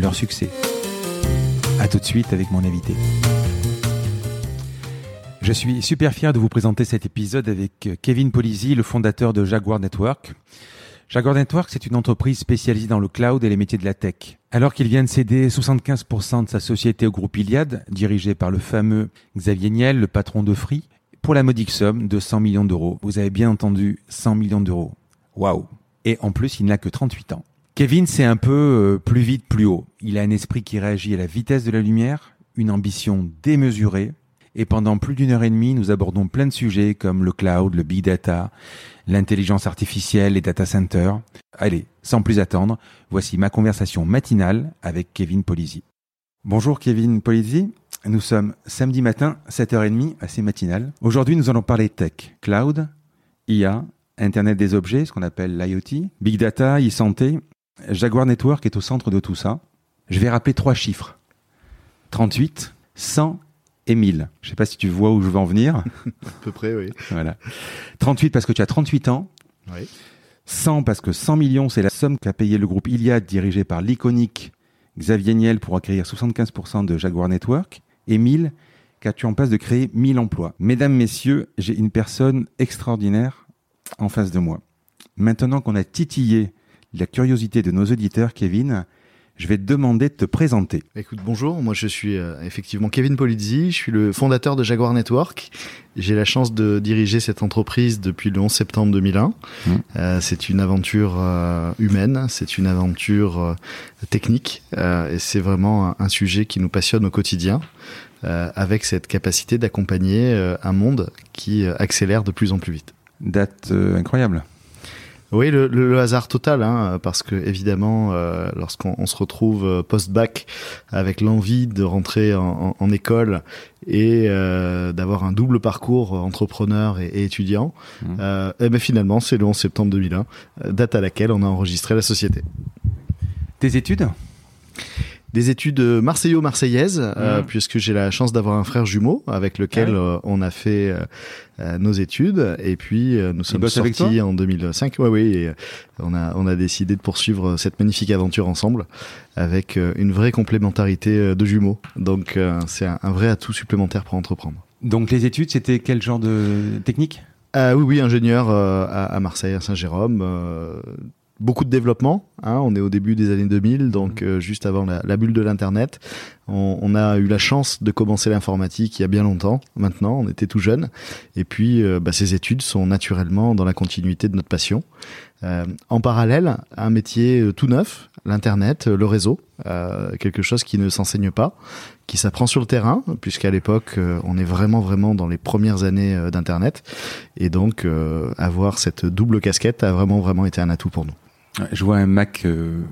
leur succès. A tout de suite avec mon invité. Je suis super fier de vous présenter cet épisode avec Kevin Polizzi, le fondateur de Jaguar Network. Jaguar Network, c'est une entreprise spécialisée dans le cloud et les métiers de la tech. Alors qu'il vient de céder 75% de sa société au groupe Iliad, dirigé par le fameux Xavier Niel, le patron de Free, pour la modique somme de 100 millions d'euros. Vous avez bien entendu, 100 millions d'euros. Waouh Et en plus, il n'a que 38 ans. Kevin, c'est un peu euh, plus vite, plus haut. Il a un esprit qui réagit à la vitesse de la lumière, une ambition démesurée, et pendant plus d'une heure et demie, nous abordons plein de sujets comme le cloud, le big data, l'intelligence artificielle, les data centers. Allez, sans plus attendre, voici ma conversation matinale avec Kevin Polizzi. Bonjour Kevin Polizzi, nous sommes samedi matin, 7h30, assez matinal. Aujourd'hui, nous allons parler tech, cloud, IA, Internet des objets, ce qu'on appelle l'IoT, big data, e-santé. Jaguar Network est au centre de tout ça. Je vais rappeler trois chiffres. 38, 100 et 1000. Je ne sais pas si tu vois où je veux en venir. à peu près, oui. Voilà. 38 parce que tu as 38 ans. Oui. 100 parce que 100 millions, c'est la somme qu'a payé le groupe Iliad dirigé par l'iconique Xavier Niel pour acquérir 75% de Jaguar Network. Et 1000 car tu en passes de créer 1000 emplois. Mesdames, messieurs, j'ai une personne extraordinaire en face de moi. Maintenant qu'on a titillé la curiosité de nos auditeurs, Kevin, je vais te demander de te présenter. Écoute, bonjour, moi je suis euh, effectivement Kevin Polizzi, je suis le fondateur de Jaguar Network. J'ai la chance de diriger cette entreprise depuis le 11 septembre 2001. Mmh. Euh, c'est une aventure euh, humaine, c'est une aventure technique et c'est vraiment un, un, sujet qui nous passionne au quotidien. avec cette capacité d'accompagner un monde qui accélère de plus en plus vite. Date incroyable. Oui, le, le, hasard total, hein, parce que évidemment, euh, lorsqu'on se retrouve euh, post-bac avec l'envie de rentrer en, en, en école et euh, d'avoir un double parcours entrepreneur et, et étudiant, mmh. euh, et ben finalement, c'est le 11 septembre 2001, date à laquelle on a enregistré la société. Tes études? Des études marseillo-marseillaises, mmh. euh, puisque j'ai la chance d'avoir un frère jumeau avec lequel ah oui. euh, on a fait euh, nos études. Et puis nous sommes sortis en 2005. Oui, oui. Et on a on a décidé de poursuivre cette magnifique aventure ensemble avec une vraie complémentarité de jumeaux. Donc c'est un, un, vrai atout supplémentaire pour entreprendre. Donc les études, c'était quel genre de technique? Oui, oui, ingénieur à, à, Marseille, à Saint-Jérôme beaucoup de développement. Hein, on est au début des années 2000, donc euh, juste avant la, la, bulle de l'internet. On, on, a eu la chance de commencer l'informatique il y a bien longtemps. Maintenant, on était tout jeune. Et puis, euh, bah, ces études sont naturellement dans la continuité de notre passion. Euh, en parallèle, un métier euh, tout neuf, l'internet, le réseau, euh, quelque chose qui ne s'enseigne pas, qui s'apprend sur le terrain, puisqu'à l'époque, on est vraiment vraiment dans les premières années d'internet, et donc avoir cette double casquette a vraiment vraiment été un atout pour nous. Je vois un Mac euh,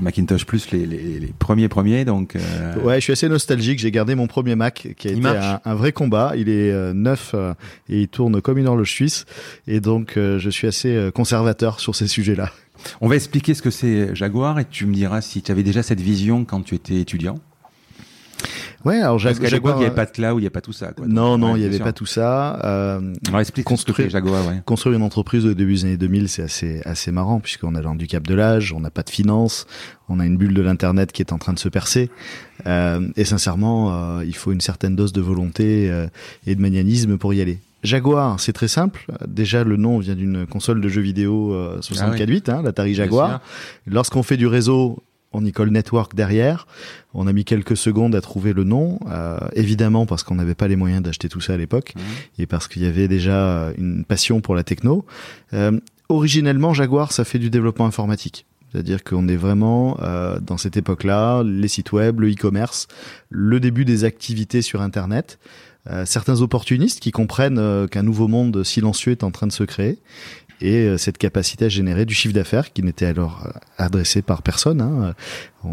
Macintosh Plus les, les, les, premiers premiers donc. Euh... Ouais, je suis assez nostalgique. J'ai gardé mon premier Mac qui a il été un, un, vrai combat. Il est euh, neuf euh, et il tourne comme une horloge suisse et donc euh, je suis assez euh, conservateur sur ces sujets-là. On va expliquer ce que c'est Jaguar et tu me diras si tu avais déjà cette vision quand tu étais étudiant. Ouais, alors Parce que Jaguar, il n'y avait pas de cloud, il n'y a pas tout ça. Quoi. Non, non, il n'y avait pas tout ça. Euh, alors explique construire, Jaguar, ouais. construire une entreprise au début des années 2000, c'est assez assez marrant puisqu'on a l'handicap de l'âge, on n'a pas de finances, on a une bulle de l'internet qui est en train de se percer. Euh, et sincèrement, euh, il faut une certaine dose de volonté euh, et de magnalisme pour y aller. Jaguar, c'est très simple. Déjà, le nom vient d'une console de jeux vidéo 64 bits, ah oui. hein, l'Atari Jaguar. Lorsqu'on fait du réseau, on y colle Network derrière. On a mis quelques secondes à trouver le nom, euh, évidemment parce qu'on n'avait pas les moyens d'acheter tout ça à l'époque mmh. et parce qu'il y avait déjà une passion pour la techno. Euh, originellement, Jaguar, ça fait du développement informatique. C'est-à-dire qu'on est vraiment euh, dans cette époque-là, les sites web, le e-commerce, le début des activités sur Internet. Euh, certains opportunistes qui comprennent euh, qu'un nouveau monde silencieux est en train de se créer et cette capacité à générer du chiffre d'affaires qui n'était alors adressé par personne. Hein.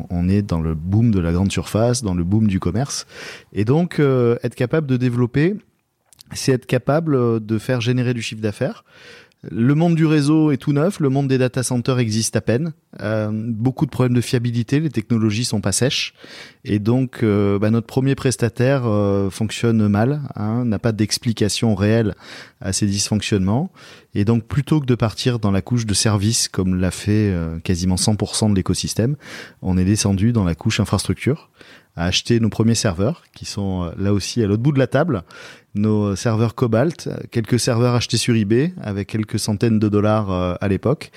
On, est dans le boom de la grande surface, dans le boom du commerce, et donc être capable de développer, c'est être capable de faire générer du chiffre d'affaires le monde du réseau est tout neuf, le monde des data centers existe à peine. Euh, beaucoup de problèmes de fiabilité, les technologies sont pas sèches, et donc euh, bah, notre premier prestataire euh, fonctionne mal, hein, n'a pas d'explication réelle à ces dysfonctionnements, et donc plutôt que de partir dans la couche de service comme l'a fait quasiment 100% de l'écosystème, on est descendu dans la couche infrastructure à acheter nos premiers serveurs qui sont là aussi à l'autre bout de la table nos serveurs Cobalt, quelques serveurs achetés sur eBay avec quelques centaines de dollars euh, à l'époque.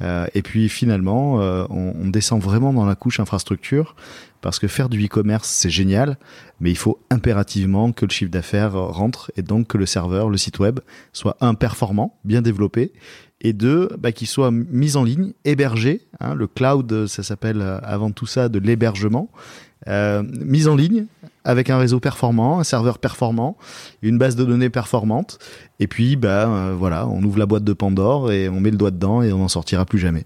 Euh, et puis finalement, euh, on, on, descend vraiment dans la couche infrastructure parce que faire du e-commerce, c'est génial, mais il faut impérativement que le chiffre d'affaires rentre et donc que le serveur, le site web, soit un performant, bien développé, et deux, bah, qu'il soit mis en ligne, hébergé. Hein, le cloud, ça s'appelle avant tout ça de l'hébergement. Euh, mise en ligne avec un réseau performant, un serveur performant, une base de données performante, et puis bah euh, voilà, on ouvre la boîte de Pandore et on met le doigt dedans et on n'en sortira plus jamais.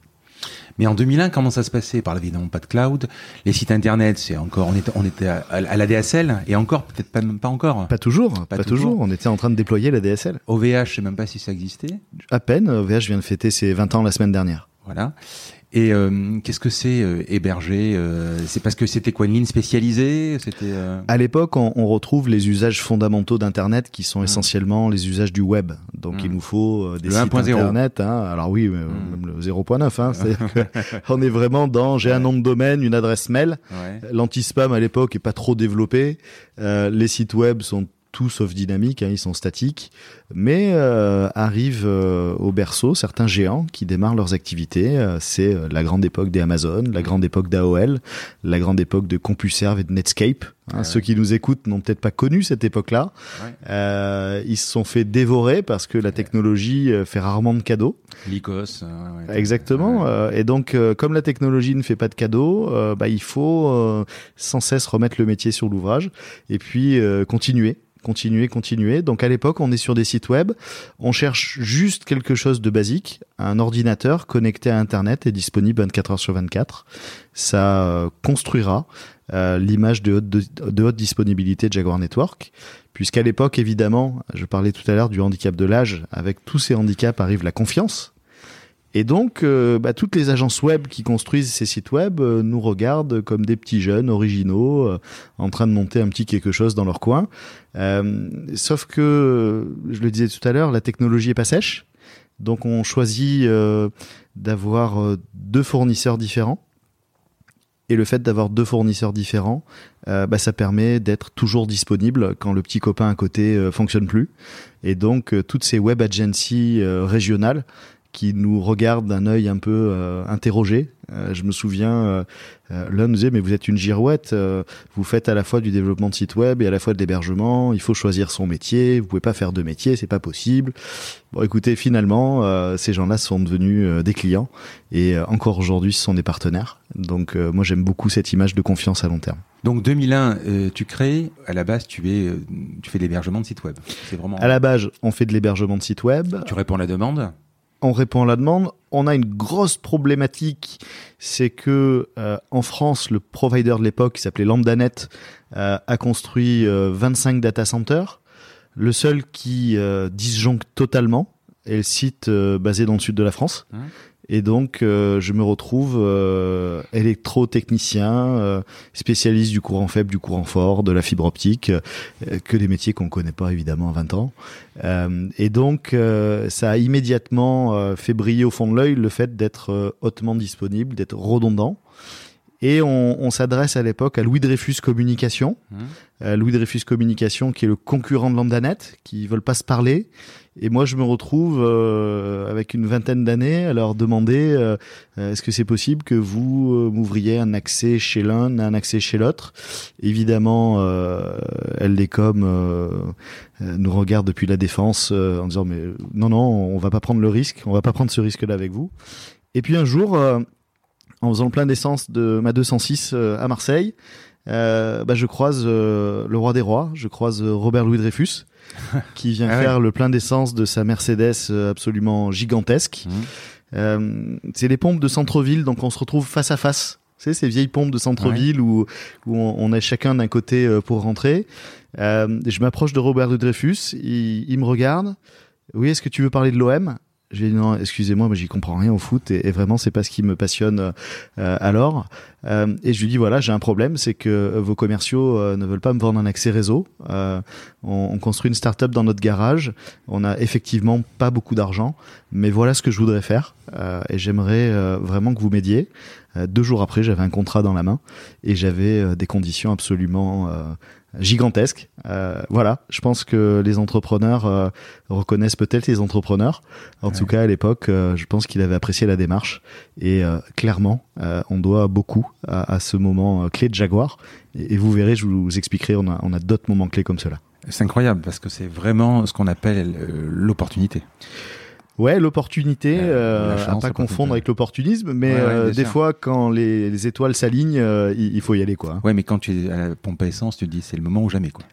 Mais en 2001, comment ça se passait? Par évidemment pas de cloud. Les sites internet, c'est encore, on était, on était à, la DSL et encore, peut-être pas, pas encore. Pas toujours, pas, toujours. On était en train de déployer la DSL. OVH, je sais même pas si ça existait. À peine. OVH vient de fêter ses 20 ans la semaine dernière. Voilà. Et euh, qu'est-ce que c'est euh, héberger euh, C'est parce que c'était quoi une ligne spécialisée C'était à l'époque on, on, retrouve les usages fondamentaux d'Internet qui sont mmh. essentiellement les usages du web. Donc il mmh. nous faut des sites Internet. Hein. Alors oui, mmh. même le 0.9. Hein, on est vraiment dans j'ai un nom de domaine, une adresse mail. Ouais. L'anti-spam à l'époque est pas trop développé. les sites web sont tout sauf dynamique, hein, ils sont statiques, mais euh, arrivent euh, au berceau certains géants qui démarrent leurs activités. Euh, c'est la grande époque des Amazon, la grande époque d'AOL, la grande époque de CompuServe et de Netscape. Hein, ceux qui nous écoutent n'ont peut-être pas connu cette époque-là. ils se sont fait dévorer parce que la technologie fait rarement de cadeaux. Lycos. Exactement. et donc, comme la technologie ne fait pas de cadeaux, bah, il faut sans cesse remettre le métier sur l'ouvrage et puis continuer continuer, continuer. Donc à l'époque, on est sur des sites web, on cherche juste quelque chose de basique, un ordinateur connecté à Internet et disponible 24 heures sur 24. Ça euh, construira euh, l'image de haute, de, haute disponibilité de Jaguar Network, puisqu'à l'époque, évidemment, je parlais tout à l'heure du handicap de l'âge, avec tous ces handicaps arrive la confiance. Et donc, euh, bah, toutes les agences web qui construisent ces sites web euh, nous regardent comme des petits jeunes originaux euh, en train de monter un petit quelque chose dans leur coin. sauf que, je le disais tout à l'heure, la technologie est pas sèche. Donc, on choisit d'avoir deux fournisseurs différents. Et le fait d'avoir deux fournisseurs différents, bah, ça permet d'être toujours disponible quand le petit copain à côté fonctionne plus. Et donc, toutes ces web agencies régionales qui nous regarde d'un œil un peu euh, interrogé. Euh, je me souviens, euh, l'un nous disait mais vous êtes une girouette, vous faites à la fois du développement de site web et à la fois de l'hébergement. Il faut choisir son métier. Vous pouvez pas faire deux métiers, c'est pas possible. Bon, écoutez, finalement, ces gens-là sont devenus des clients et encore aujourd'hui, ce sont des partenaires. Donc moi, j'aime beaucoup cette image de confiance à long terme. Donc 2001, tu crées. À la base, tu es, tu fais de l'hébergement de site web. C'est vraiment. À la base, on fait de l'hébergement de site web. Tu réponds à la demande on répond à la demande. On a une grosse problématique, c'est que euh, en France, le provider de l'époque, qui s'appelait LambdaNet, euh, a construit 25 euh, data centers. Le seul qui disjoncte totalement est le site basé dans le sud de la France. Hein? Et donc, euh, je me retrouve euh, électrotechnicien, euh, spécialiste du courant faible, du courant fort, de la fibre optique, que des métiers qu'on connaît pas évidemment à 20 ans. et donc, ça a immédiatement fait briller au fond de l'œil le fait d'être hautement disponible, d'être redondant. Et on, on s'adresse à l'époque à Louis Dreyfus Communication. Mmh. Louis Dreyfus Communication, qui est le concurrent de Lambdanet, qui veulent pas se parler. Et moi, je me retrouve euh, avec une vingtaine d'années à leur demander euh, est-ce que c'est possible que vous euh, m'ouvriez un accès chez l'un, un accès chez l'autre? Évidemment, euh, LDCom nous regarde depuis la défense en disant mais non, non, on va pas prendre le risque, on va pas prendre ce risque-là avec vous. Et puis un jour en faisant le plein d'essence de ma 206 euh, à Marseille, euh, bah, je croise euh, le roi des rois, je croise Robert Louis Dreyfus, qui vient Ah ouais. faire le plein d'essence de sa Mercedes euh, absolument gigantesque. Euh, c'est les pompes de centre-ville, donc on se retrouve face à face. C'est ces vieilles pompes de centre-ville où, où on, on est chacun d'un côté euh, pour rentrer. Euh, je m'approche de Robert de Dreyfus, il, il me regarde. Oui, est-ce que tu veux parler de l'OM J'ai dit non, excusez-moi, mais j'y comprends rien au foot et, vraiment c'est pas ce qui me passionne euh, alors. Euh, et je lui dis voilà, j'ai un problème, c'est que euh, vos commerciaux euh, ne veulent pas me vendre un accès réseau. Euh, on, on construit une start-up dans notre garage. On a effectivement pas beaucoup d'argent, mais voilà ce que je voudrais faire et j'aimerais vraiment que vous m'aidiez. Deux jours après, j'avais un contrat dans la main et j'avais des conditions absolument gigantesques. Euh, voilà, je pense que les entrepreneurs euh, reconnaissent peut-être les entrepreneurs. En tout cas, à l'époque, euh, je pense qu'il avait apprécié la démarche et euh, clairement, euh, on doit beaucoup à, à ce moment euh, clé de Jaguar. Et, et vous verrez, je vous expliquerai, on a, on a d'autres moments clés comme cela. C'est incroyable parce que c'est vraiment ce qu'on appelle l'opportunité. Ouais, l'opportunité, Euh, euh, à pas confondre avec l'opportunisme, mais Ouais, ouais, euh, des sûr. fois, quand les, les étoiles s'alignent, euh, il, il faut y aller, quoi. Ouais, mais quand tu es à la pompe à essence, tu te dis c'est le moment ou jamais quoi.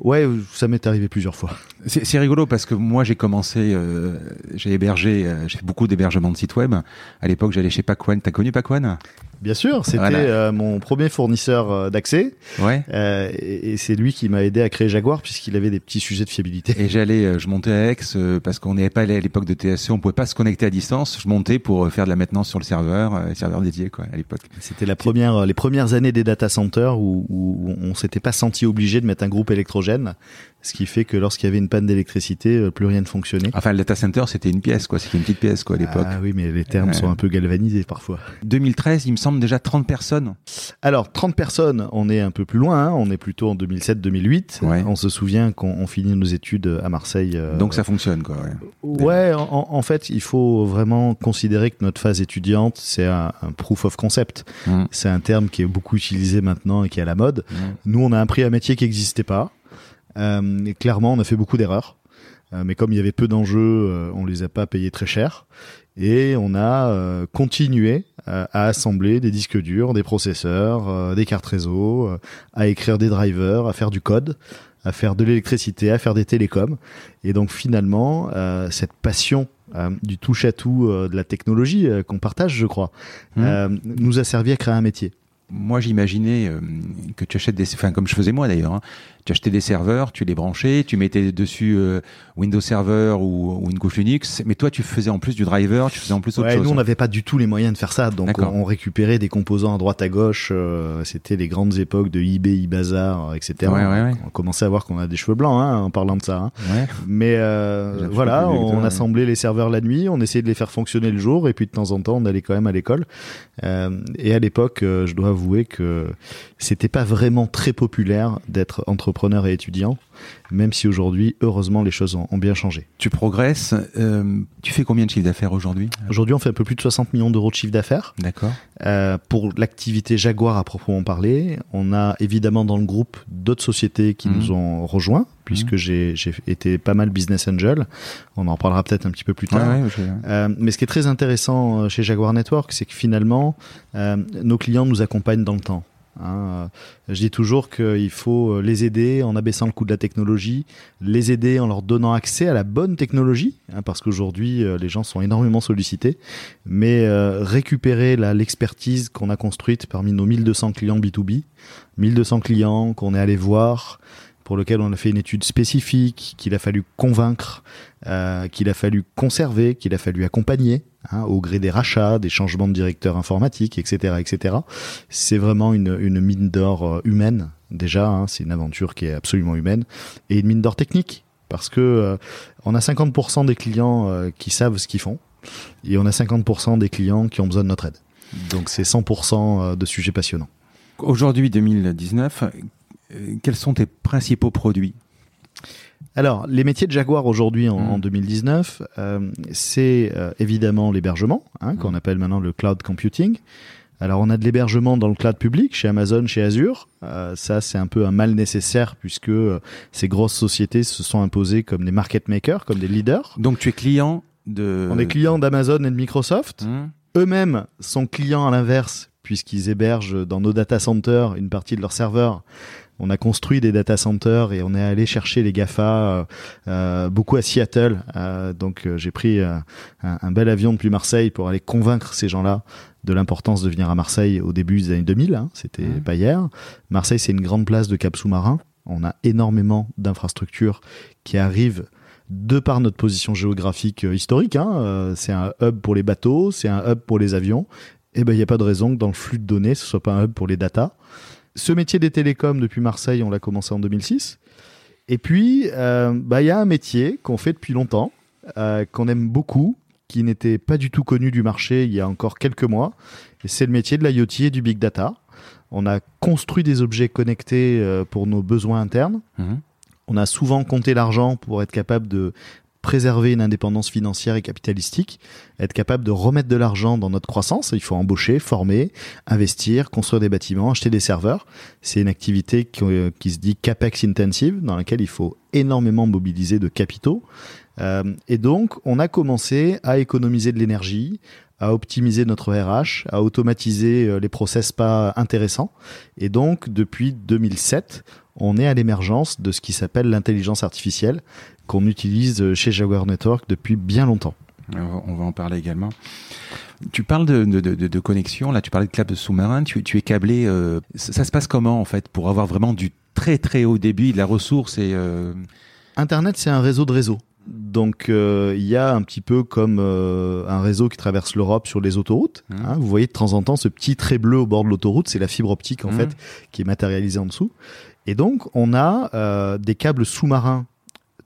Ouais, ça m'est arrivé plusieurs fois. C'est c'est rigolo parce que moi j'ai commencé, euh, j'ai hébergé, euh, j'ai fait beaucoup d'hébergements de sites web. À l'époque j'allais chez Pacwan. T'as connu Pacwan Bien sûr, c'était Voilà. euh, mon premier fournisseur euh, d'accès, Ouais. euh, et, et c'est lui qui m'a aidé à créer Jaguar puisqu'il avait des petits sujets de fiabilité. Et j'allais, je montais à Aix parce qu'on n'avait pas allé à l'époque de TSE, on pouvait pas se connecter à distance. Je montais pour faire de la maintenance sur le serveur, euh, serveur dédié quoi à l'époque. C'était la première, les premières années des data centers où, où on s'était pas senti obligé de mettre un groupe électrogène, ce qui fait que lorsqu'il y avait une panne d'électricité, plus rien ne fonctionnait. Enfin le data center c'était une pièce quoi, c'était une petite pièce quoi à l'époque. Ah oui, mais les termes Ouais. sont un peu galvanisés parfois. 2013, il me semble déjà 30 personnes. Alors, 30 personnes, on est un peu plus loin, hein, on est plutôt en 2007-2008. Ouais. On se souvient qu'on on finit nos études à Marseille. euh, Donc ça fonctionne quoi. Ouais. Ouais, en, en fait, il faut vraiment considérer que notre phase étudiante, c'est un, un proof of concept. Mm. C'est un terme qui est beaucoup utilisé maintenant et qui est à la mode. Mm. Nous, on a appris un métier qui n'existait pas. Euh, et clairement, on a fait beaucoup d'erreurs. Euh, mais comme il y avait peu d'enjeux, euh, on les a pas payés très cher. Et on a euh, continué à assembler des disques durs, des processeurs, des cartes réseau, à écrire des drivers, à faire du code, à faire de l'électricité, à faire des télécoms. Et donc finalement, euh, cette passion euh, du touche-à-tout euh, de la technologie qu'on partage, je crois, Mm. euh, nous a servi à créer un métier. Moi, j'imaginais euh, que tu achètes des, enfin comme je faisais moi d'ailleurs, hein. tu achetais des serveurs, tu les branchais, tu mettais dessus euh, Windows Server ou, ou une couche Linux, mais toi tu faisais en plus du driver, tu faisais en plus autre Ouais, chose. nous, on n'avait pas du tout les moyens de faire ça. Donc, on, on récupérait des composants à droite à gauche. euh, C'était les grandes époques de eBay, eBazaar, etc. Ouais, ouais, ouais. On commençait à voir qu'on a des cheveux blancs hein, en parlant de ça. hein. Mais voilà, on ouais. assemblait les serveurs la nuit, on essayait de les faire fonctionner le jour, et puis de temps en temps, on allait quand même à l'école. Et à l'époque, je dois avouer que c'était pas vraiment très populaire d'être entrepreneur et étudiant, même si aujourd'hui, heureusement, les choses ont, ont bien changé. Tu progresses. euh, tu fais combien de chiffre d'affaires aujourd'hui? Aujourd'hui, on fait un peu plus de 60 millions d'euros de chiffre d'affaires. D'accord. Euh, pour l'activité Jaguar à proprement parler, on a évidemment dans le groupe d'autres sociétés qui Mhm. nous ont rejoints, puisque j'ai j'ai été pas mal business angel. On en parlera peut-être un petit peu plus tard. ouais, Euh, mais ce qui est très intéressant euh, chez Jaguar Network, c'est que finalement, euh, nos clients nous accompagnent dans le temps. Hein. Je dis toujours qu'il faut euh, les aider en abaissant le coût de la technologie, les aider en leur donnant accès à la bonne technologie, hein, parce qu'aujourd'hui euh, les gens sont énormément sollicités, mais euh, récupérer l'expertise qu'on a construite parmi nos 1200 clients B2B, 1200 clients qu'on est allé voir, pour lequel on a fait une étude spécifique, qu'il a fallu convaincre, euh, qu'il a fallu conserver, qu'il a fallu accompagner hein, au gré des rachats, des changements de directeur informatique, etc., etc. C'est vraiment une, mine d'or euh, humaine déjà. hein, c'est une aventure qui est absolument humaine et une mine d'or technique parce que euh, on a 50% des clients qui savent ce qu'ils font et on a 50% des clients qui ont besoin de notre aide. Donc c'est 100% de sujets passionnants. Aujourd'hui 2019, euh, quels sont tes principaux produits Alors, les métiers de Jaguar aujourd'hui en, Mm. en 2019, euh, c'est euh, évidemment l'hébergement, hein, qu'on Mm. appelle maintenant le cloud computing. Alors, on a de l'hébergement dans le cloud public, chez Amazon, chez Azure. Euh, ça, c'est un peu un mal nécessaire puisque euh, ces grosses sociétés se sont imposées comme des market makers, comme des leaders. Donc tu es client de. On est clients d'Amazon et de Microsoft. Hum, Eux-mêmes sont clients à l'inverse puisqu'ils hébergent dans nos data centers une partie de leurs serveurs On a construit des data centers et on est allé chercher les Gafa beaucoup à Seattle. donc j'ai pris un, un, bel avion depuis Marseille pour aller convaincre ces gens-là de l'importance de venir à Marseille au début des années 2000. Hein, C'était mmh. pas hier. Marseille, c'est une grande place de cap sous-marin. On a énormément d'infrastructures qui arrivent de par notre position géographique euh, historique. Hein. Euh, c'est un hub pour les bateaux, c'est un hub pour les avions. Et eh ben, il n'y a pas de raison que dans le flux de données, ce soit pas un hub pour les data. Ce métier des télécoms depuis Marseille, on l'a commencé en 2006. Et puis, euh, bah, il y a un métier qu'on fait depuis longtemps, qu'on aime beaucoup, qui n'était pas du tout connu du marché il y a encore quelques mois. Et c'est le métier de l'IoT et du big data. On a construit des objets connectés euh, pour nos besoins internes. Mhm. On a souvent compté l'argent pour être capable de préserver une indépendance financière et capitalistique, être capable de remettre de l'argent dans notre croissance. Il faut embaucher, former, investir, construire des bâtiments, acheter des serveurs. C'est une activité qui, euh, se dit capex intensive, dans laquelle il faut énormément mobiliser de capitaux. Euh, et donc, on a commencé à économiser de l'énergie, à optimiser notre RH, à automatiser euh, les process pas intéressants. Et donc, depuis 2007, on est à l'émergence de ce qui s'appelle l'intelligence artificielle qu'on utilise chez Jaguar Network depuis bien longtemps. On va en parler également. Tu parles de, de, de, de connexion, là tu parlais de câble sous-marin, tu, tu, es câblé, euh, ça, se passe comment en fait pour avoir vraiment du très très haut débit, de la ressource et... Euh... Internet c'est un réseau de réseaux. Donc euh, il y a un petit peu comme un réseau qui traverse l'Europe sur les autoroutes. Mmh. Hein. vous voyez de temps en temps ce petit trait bleu au bord de l'autoroute, c'est la fibre optique en mmh. fait qui est matérialisée en dessous. Et donc on a des câbles sous-marins.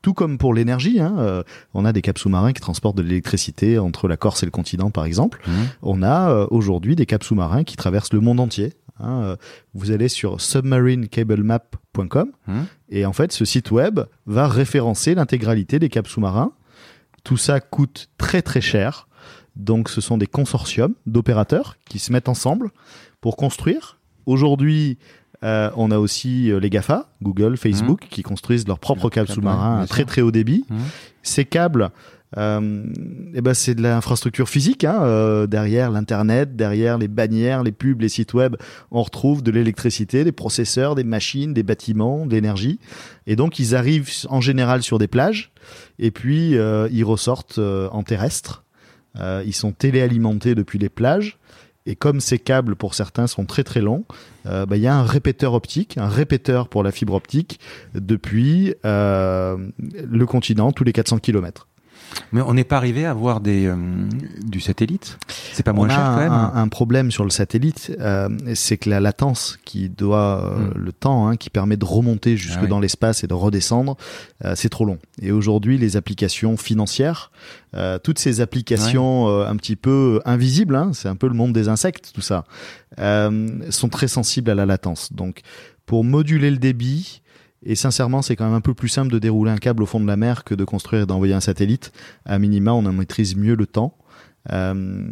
Tout comme pour l'énergie, hein, on a des câbles sous-marins qui transportent de l'électricité entre la Corse et le continent, par exemple. Mmh. On a aujourd'hui des câbles sous-marins qui traversent le monde entier. Hein, vous allez sur submarinecablemap.com et en fait, ce site web va référencer l'intégralité des câbles sous-marins. Tout ça coûte très très cher. Donc ce sont des consortiums d'opérateurs qui se mettent ensemble pour construire. Aujourd'hui, euh, on a aussi euh, les GAFA, Google, Facebook, mmh. qui construisent leurs propres câbles sous-marins à très très haut débit. Mmh. Ces câbles, euh, et ben c'est de l'infrastructure physique hein, euh, derrière l'internet, derrière les bannières, les pubs, les sites web, on retrouve de l'électricité, des processeurs, des machines, des bâtiments, de l'énergie. Et donc ils arrivent en général sur des plages et puis euh, ils ressortent euh, en terrestre. Euh, ils sont téléalimentés depuis les plages. Et comme ces câbles, pour certains, sont très très longs, bah, il y a un répéteur optique, un répéteur pour la fibre optique depuis le continent tous les 400 km. Mais on n'est pas arrivé à avoir des, euh, du satellite C'est pas moins cher quand même un, un, problème sur le satellite, euh, c'est que la latence qui doit, euh, hmm. le temps hein, qui permet de remonter jusque ah dans l'espace et de redescendre, c'est trop long. Et aujourd'hui, les applications financières, toutes ces applications un petit peu invisibles, hein, c'est un peu le monde des insectes, tout ça, sont très sensibles à la latence. Donc, pour moduler le débit, et sincèrement, c'est quand même un peu plus simple de dérouler un câble au fond de la mer que de construire et d'envoyer un satellite. À minima, on en maîtrise mieux le temps. Euh,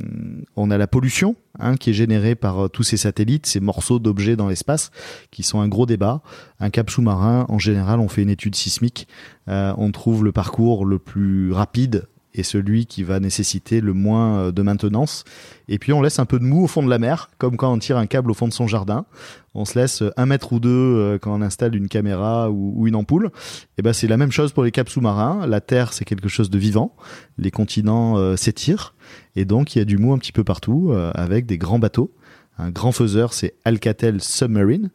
on a la pollution hein, qui est générée par euh, tous ces satellites, ces morceaux d'objets dans l'espace, qui sont un gros débat. Un câble sous-marin, en général, on fait une étude sismique. Euh, on trouve le parcours le plus rapide et celui qui va nécessiter le moins euh, de maintenance. Et puis on laisse un peu de mou au fond de la mer, comme quand on tire un câble au fond de son jardin. On se laisse un mètre ou deux euh, quand on installe une caméra ou, une ampoule. Et ben c'est la même chose pour les câbles sous-marins. La Terre c'est quelque chose de vivant. Les continents euh, s'étirent et donc il y a du mou un petit peu partout avec des grands bateaux. Un grand faiseur c'est Alcatel Submarine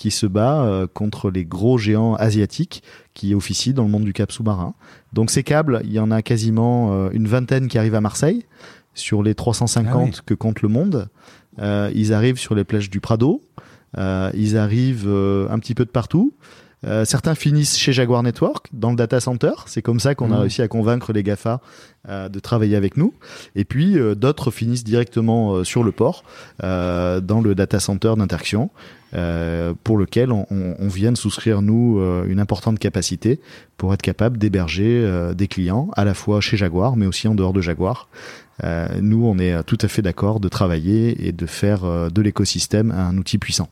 qui se bat euh, contre les gros géants asiatiques qui officient dans le monde du cap sous-marin. Donc ces câbles, il y en a quasiment euh, une vingtaine qui arrivent à Marseille sur les 350 ah que compte le monde. Euh, ils arrivent sur les plages du Prado. ils arrivent un petit peu de partout. Euh, certains finissent chez Jaguar Network dans le data center. C'est comme ça qu'on a mmh. réussi à convaincre les Gafa euh, de travailler avec nous. Et puis euh, d'autres finissent directement sur le port dans le data center d'interaction. pour lequel on, on, vient de souscrire nous une importante capacité pour être capable d'héberger des clients à la fois chez Jaguar mais aussi en dehors de Jaguar. nous, on est tout à fait d'accord de travailler et de faire de l'écosystème un outil puissant.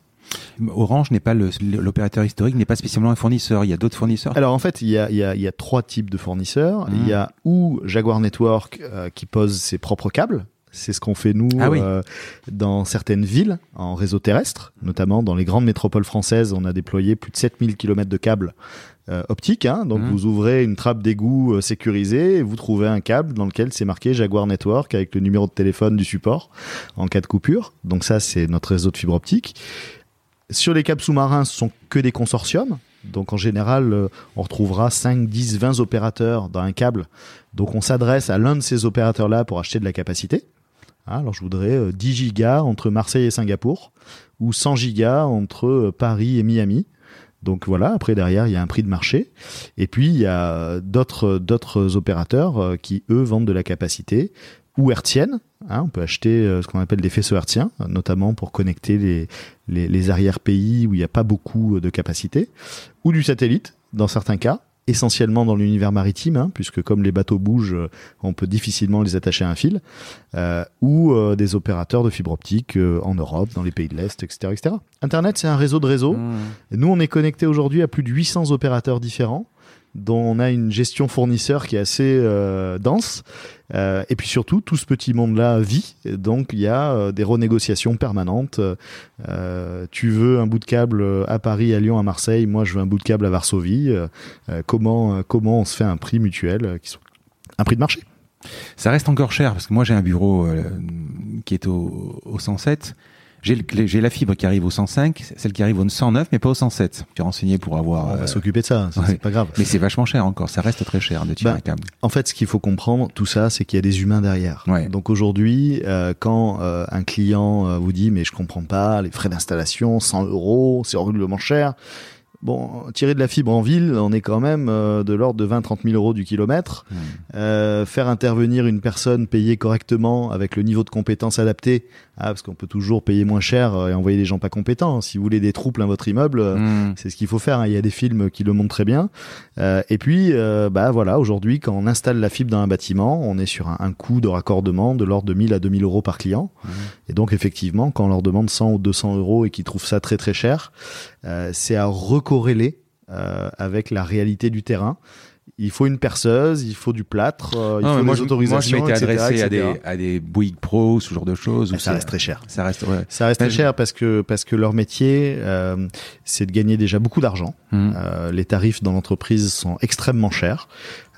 Orange n'est pas l'opérateur historique, n'est pas spécialement un fournisseur. Il y a d'autres fournisseurs? Alors en fait, il y a, il y a, il y a trois types de fournisseurs. Il y a mmh. ou Jaguar Network euh, qui pose ses propres câbles. C'est ce qu'on fait nous Ah oui. euh, dans certaines villes en réseau terrestre, notamment dans les grandes métropoles françaises. On a déployé plus de 7000 km de câbles euh, optiques. hein. Donc Mhm. vous ouvrez une trappe d'égout euh, sécurisée et vous trouvez un câble dans lequel c'est marqué Jaguar Network avec le numéro de téléphone du support en cas de coupure. Donc ça, c'est notre réseau de fibre optique. Sur les câbles sous-marins, ce sont que des consortiums. Donc en général, euh, on retrouvera 5, 10, 20 opérateurs dans un câble. Donc on s'adresse à l'un de ces opérateurs-là pour acheter de la capacité. Ah, alors je voudrais euh, 10 gigas entre Marseille et Singapour ou 100 gigas entre euh, Paris et Miami. Donc voilà, après derrière, il y a un prix de marché. Et puis il y a d'autres d'autres opérateurs euh, qui eux vendent de la capacité ou hertzienne. Hein, on peut acheter euh, ce qu'on appelle des faisceaux hertziens, notamment pour connecter les, les, les arrière-pays où il n'y a pas beaucoup euh, de capacité, ou du satellite dans certains cas, essentiellement dans l'univers maritime, hein, puisque comme les bateaux bougent, euh, on peut difficilement les attacher à un fil, euh, ou euh, des opérateurs de fibre optique euh, en Europe, dans les pays de l'Est, etc., etc. Internet, c'est un réseau de réseaux. Mmh. Nous, on est connecté aujourd'hui à plus de 800 opérateurs différents, dont on a une gestion fournisseur qui est assez euh, dense. Euh, et puis surtout, tout ce petit monde-là vit. Donc, il y a euh, des renégociations permanentes. Tu veux un bout de câble à Paris, à Lyon, à Marseille. Moi, je veux un bout de câble à Varsovie. Comment, comment on se fait un prix mutuel, qui sont un prix de marché Ça reste encore cher parce que moi j'ai un bureau qui est au, au 107. J'ai la fibre qui arrive au 105, celle qui arrive au 109, mais pas au 107. Tu es renseigné pour avoir. On euh, va s'occuper de ça. ça, ouais. C'est pas grave. mais c'est vachement cher encore. Ça reste très cher de tirer Bah, un câble. En fait, ce qu'il faut comprendre, tout ça, c'est qu'il y a des humains derrière. Ouais. Donc aujourd'hui, euh, quand euh, un client euh, vous dit mais je comprends pas, les frais d'installation, 100 euros, c'est horriblement cher. Bon, tirer de la fibre en ville, on est quand même euh, de l'ordre de 20-30 000 euros du kilomètre. Mmh. Euh, faire intervenir une personne payée correctement avec le niveau de compétence adapté, ah, parce qu'on peut toujours payer moins cher euh, et envoyer des gens pas compétents. Si vous voulez des troupes dans votre immeuble, euh, Mmh. c'est ce qu'il faut faire. hein. Il y a des films qui le montrent très bien. Euh, et puis, bah voilà, aujourd'hui, quand on installe la fibre dans un bâtiment, on est sur un, un coût de raccordement de l'ordre de 1000 à 2000 euros par client. Mhm. Et donc, effectivement, quand on leur demande 100 ou 200 euros et qu'ils trouvent ça très très cher, c'est à recorréler euh, avec la réalité du terrain. Il faut une perceuse, il faut du plâtre, euh, il Non, faut des autorisations, moi, je m'étais etc., adressé à etc. des, à des Bouygues Pro, ce genre de choses. où Mais ça reste très cher. Ça reste, ouais. Ça reste très cher parce que parce que leur métier, euh, c'est de gagner déjà beaucoup d'argent. Mmh. Euh, les tarifs dans l'entreprise sont extrêmement chers.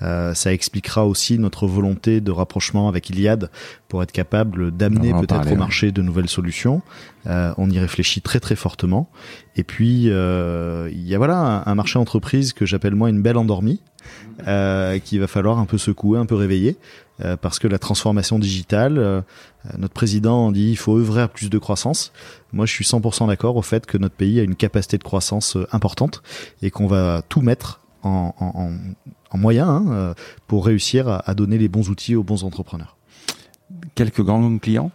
Euh, ça expliquera aussi notre volonté de rapprochement avec Iliad pour être capable d'amener peut-être au ouais. marché de nouvelles solutions. Euh, on y réfléchit très très fortement. Et puis euh, il y a voilà un, un marché entreprise que j'appelle moi une belle endormie, euh, qu'il va falloir un peu secouer, un peu réveiller, euh, parce que la transformation digitale, euh, notre président dit il faut œuvrer à plus de croissance. Moi, je suis 100% d'accord au fait que notre pays a une capacité de croissance importante et qu'on va tout mettre en, en, en, en moyen hein, euh, pour réussir à donner les bons outils aux bons entrepreneurs. Quelques grands clients?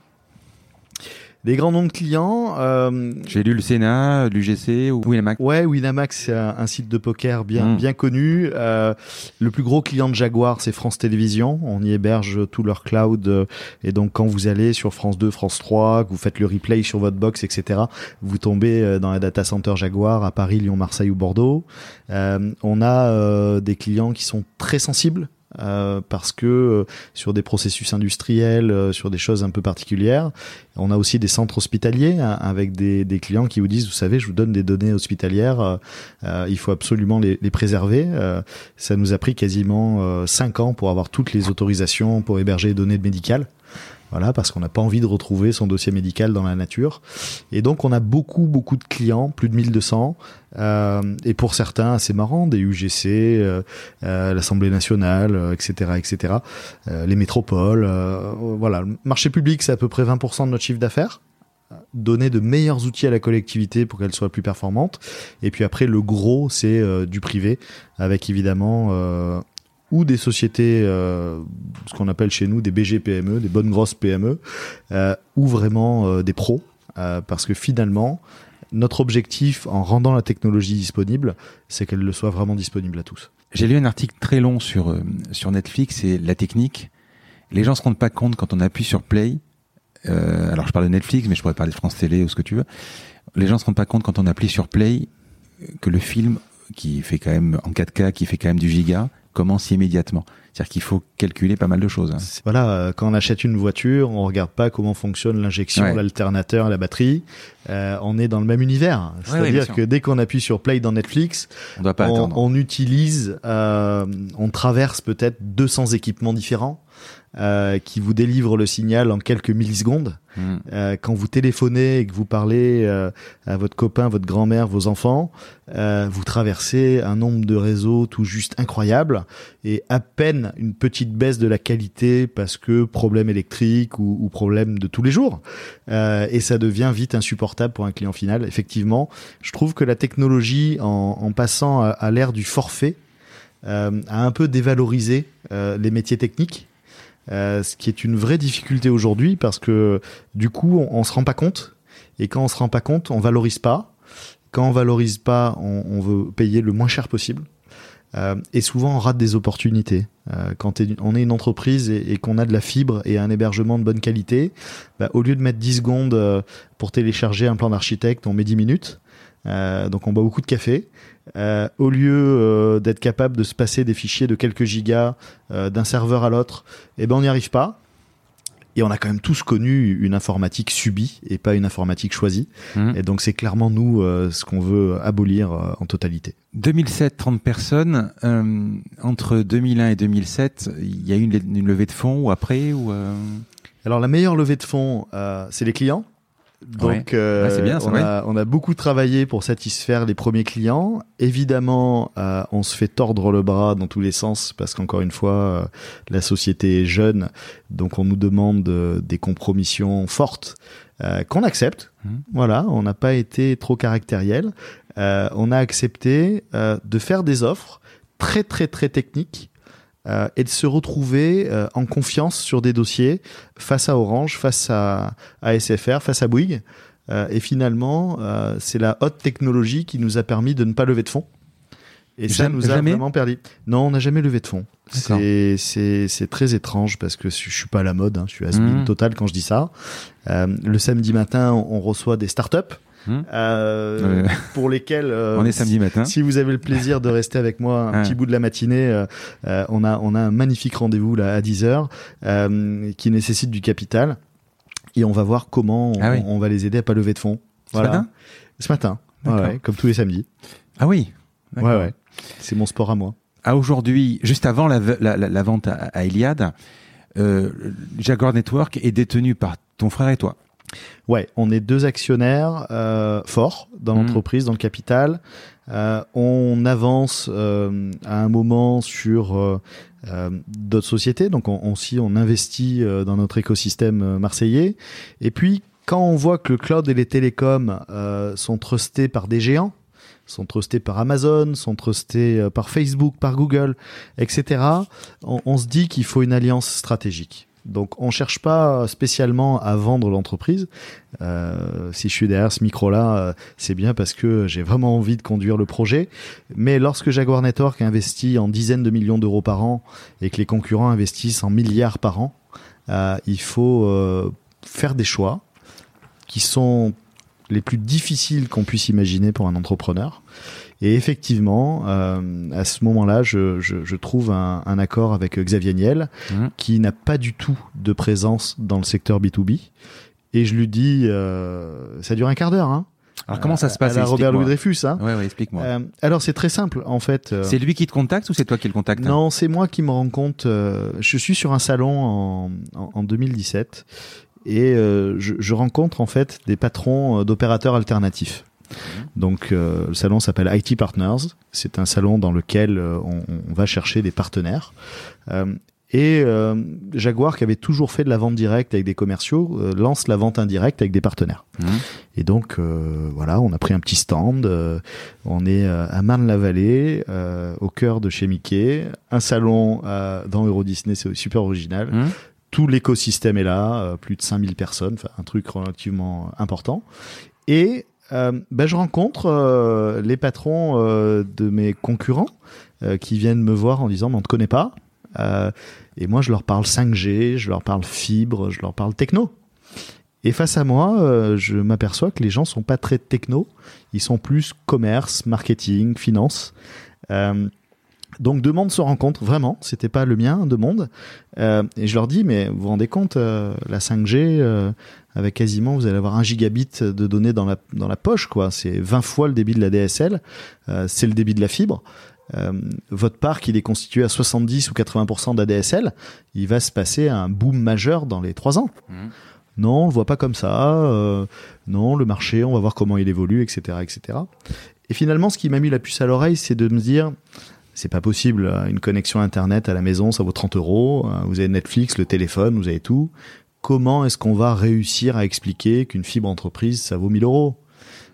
Des grands noms de clients. euh, J'ai lu le Sénat, l'UGC ou Winamax. Ouais, Winamax, c'est un, site de poker bien Mm. bien connu. Euh, le plus gros client de Jaguar, c'est France Télévisions. On y héberge tout leur cloud. et donc, quand vous allez sur France 2, France 3, que vous faites le replay sur votre box, etc., vous tombez euh, dans un data center Jaguar à Paris, Lyon, Marseille ou Bordeaux. Euh, on a euh, des clients qui sont très sensibles. Euh, parce que euh, sur des processus industriels, euh, sur des choses un peu particulières, on a aussi des centres hospitaliers hein, avec des, des clients qui vous disent, vous savez, je vous donne des données hospitalières, euh, euh, il faut absolument les, les préserver. Ça nous a pris quasiment euh, cinq ans pour avoir toutes les autorisations pour héberger les données médicales. Voilà, parce qu'on n'a pas envie de retrouver son dossier médical dans la nature. Et donc, on a beaucoup, beaucoup de clients, plus de 1200. Euh, et pour certains, assez marrant, des UGC, euh, euh, l'Assemblée nationale, euh, etc., etc., euh, les métropoles. euh, voilà, le marché public, c'est à peu près 20% de notre chiffre d'affaires donner de meilleurs outils à la collectivité pour qu'elle soit plus performante. Et puis après, le gros, c'est euh, du privé, avec évidemment euh, ou des sociétés, euh, ce qu'on appelle chez nous des BGPME, des bonnes grosses PME, euh, ou vraiment euh, des pros, euh, parce que finalement, notre objectif en rendant la technologie disponible, c'est qu'elle le soit vraiment disponible à tous. J'ai lu un article très long sur, euh, sur Netflix et la technique. Les gens se rendent pas compte quand on appuie sur play. euh, alors je parle de Netflix, mais je pourrais parler de France Télé ou ce que tu veux. Les gens se rendent pas compte quand on appuie sur play que le film qui fait quand même en 4K, qui fait quand même du giga, commence immédiatement. C'est-à-dire qu'il faut calculer pas mal de choses. hein. Voilà, euh, quand on achète une voiture, on regarde pas comment fonctionne l'injection, Ouais. l'alternateur, la batterie. Euh, on est dans le même univers. ouais, C'est-à-dire que dès qu'on appuie sur play dans Netflix, On doit pas on, attendre. on utilise, euh, on traverse peut-être 200 équipements différents euh, qui vous délivrent le signal en quelques millisecondes. Mm. Euh, quand vous téléphonez et que vous parlez euh, à votre copain, votre grand-mère, vos enfants, euh, vous traversez un nombre de réseaux tout juste incroyable et à peine une petite baisse de la qualité parce que problème électrique ou, ou problème de tous les jours. Euh, et ça devient vite insupportable pour un client final. Effectivement, je trouve que la technologie, en, en passant à, à l'ère du forfait, euh, a un peu dévalorisé euh, les métiers techniques. Euh, ce qui est une vraie difficulté aujourd'hui parce que du coup on, on se rend pas compte. Et quand on se rend pas compte on valorise pas. Quand on valorise pas on, veut payer le moins cher possible. Euh, et souvent on rate des opportunités. Euh, quand on est une entreprise et, et qu'on a de la fibre et un hébergement de bonne qualité bah, au lieu de mettre 10 secondes euh, pour télécharger un plan d'architecte on met 10 minutes. Euh, donc on boit beaucoup de café euh, au lieu euh, d'être capable de se passer des fichiers de quelques gigas euh, d'un serveur à l'autre, eh ben on n'y arrive pas. Et on a quand même tous connu une informatique subie et pas une informatique choisie. Mm. Et donc c'est clairement nous euh, ce qu'on veut abolir euh, en totalité. 2007, 30 personnes. Euh, entre 2001 et 2007, il y a eu une, une levée de fonds ou après ou euh, Alors la meilleure levée de fonds, euh, c'est les clients. Donc euh, bien, ça, on, a, on a beaucoup travaillé pour satisfaire les premiers clients. Évidemment, euh, on se fait tordre le bras dans tous les sens parce qu'encore une fois, euh, la société est jeune, donc on nous demande euh, des compromissions fortes euh, qu'on accepte. Mhm. Voilà, on n'a pas été trop caractériel. Euh, on a accepté euh, de faire des offres très très très techniques euh, et de se retrouver euh, en confiance sur des dossiers face à Orange, face à, à SFR, face à Bouygues. Euh, et finalement, c'est la haute technologie qui nous a permis de ne pas lever de fonds. Et ça nous a jamais vraiment perdu. Non, on n'a jamais levé de fonds. C'est très étrange parce que je suis pas à la mode. Hein, je suis has Mhm. total quand je dis ça. Euh, le samedi matin, on on reçoit des startups Mhm. euh, Ouais. pour lesquelles euh, on est samedi matin. si vous avez le plaisir de rester avec moi un Ouais. petit bout de la matinée, euh, euh, on a on a un magnifique rendez-vous là à 10h euh, qui nécessite du capital et on va voir comment on, Ah oui. on va les aider à pas lever de fonds. Ce matin? Ce matin. Ouais, comme tous les samedis. Ah oui. Ouais ouais. C'est mon sport à moi. À aujourd'hui, juste avant la, la, la- la vente à, à Iliad, euh, Jaguar Network est détenu par ton frère et toi. Ouais, on est deux actionnaires euh, forts dans Mhm. l'entreprise, dans le capital. Euh, on avance euh, à un moment sur d'autres sociétés, donc on, on aussi on investit euh, dans notre écosystème euh, marseillais. Et puis quand on voit que le cloud et les télécoms euh, sont trustés par des géants, sont trustés par Amazon, sont trustés euh, par Facebook, par Google, etc. On, on se dit qu'il faut une alliance stratégique. Donc on cherche pas spécialement à vendre l'entreprise. Euh, si je suis derrière ce micro-là, euh, c'est bien parce que j'ai vraiment envie de conduire le projet. Mais lorsque Jaguar Network investit en dizaines de millions d'euros par an et que les concurrents investissent en milliards par an, euh, il faut faire des choix qui sont les plus difficiles qu'on puisse imaginer pour un entrepreneur. Et effectivement, euh, à ce moment-là, je, je, je trouve un, un accord avec Xavier Niel, Mhm. qui n'a pas du tout de présence dans le secteur B2B. Et je lui dis, euh, ça dure un quart d'heure. Hein, Alors comment ça se passe à la Robert. Louis Dreyfus. Hein. Ouais, ouais, explique-moi. Euh, alors c'est très simple, en fait. euh, C'est lui qui te contacte ou c'est toi qui le contacte non, c'est moi qui me rends compte. euh, je suis sur un salon en, en, en 2017 et euh, je, je rencontre en fait des patrons euh, d'opérateurs alternatifs. Donc euh, le salon s'appelle IT Partners. C'est un salon dans lequel euh, on, on va chercher des partenaires. Euh, et euh, Jaguar, qui avait toujours fait de la vente directe avec des commerciaux, euh, lance la vente indirecte avec des partenaires. Mhm. Et donc euh, voilà, on a pris un petit stand. on est à Marne-la-Vallée, euh, au cœur de chez Mickey, un salon euh, dans Euro Disney, c'est super original. Mhm. Tout l'écosystème est là, plus de 5000 personnes, un truc relativement important. Et euh, ben, je rencontre euh, les patrons euh, de mes concurrents euh, qui viennent me voir en disant mais on te connaît pas. Et moi je leur parle 5G, je leur parle fibre, je leur parle techno. Et face à moi, je m'aperçois que les gens sont pas très techno, ils sont plus commerce, marketing, finance. Donc deux mondes se rencontrent vraiment. C'était pas le mien, deux mondes. Euh, et je leur dis, mais vous vous rendez compte, euh, la 5G, euh, avec quasiment, vous allez avoir un gigabit de données dans la dans la poche, quoi. C'est 20 fois le débit de la DSL. Euh, c'est le débit de la fibre. Euh, votre parc, il est constitué à 70 ou 80% d'ADSL. Il va se passer un boom majeur dans les trois ans. Mmh. Non, on le voit pas comme ça. Euh, non, le marché, on va voir comment il évolue, etc., etc. Et finalement, ce qui m'a mis la puce à l'oreille, c'est de me dire, c'est pas possible. Une connexion internet à la maison, ça vaut 30 euros. Euh, Vous avez Netflix, le téléphone, vous avez tout. Comment est-ce qu'on va réussir à expliquer qu'une fibre entreprise, ça vaut 1000 euros?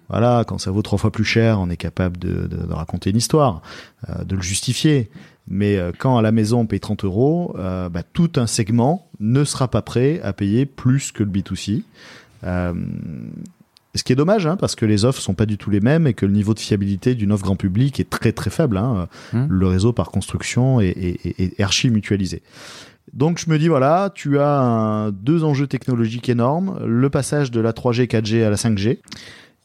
Voilà, quand ça vaut trois fois plus cher, on est capable de, raconter une histoire, euh, de le justifier. Mais euh, quand à la maison on paye 30 euros, euh, bah, tout un segment ne sera pas prêt à payer plus que le B2C. Euh, ce qui est dommage, hein, parce que les offres sont pas du tout les mêmes et que le niveau de fiabilité d'une offre grand public est très très faible. Hein. Hmm. Le réseau par construction est, est- est- est archi mutualisé. Donc je me dis voilà, tu as un- deux enjeux technologiques énormes, le passage de la 3G 4G à la 5G.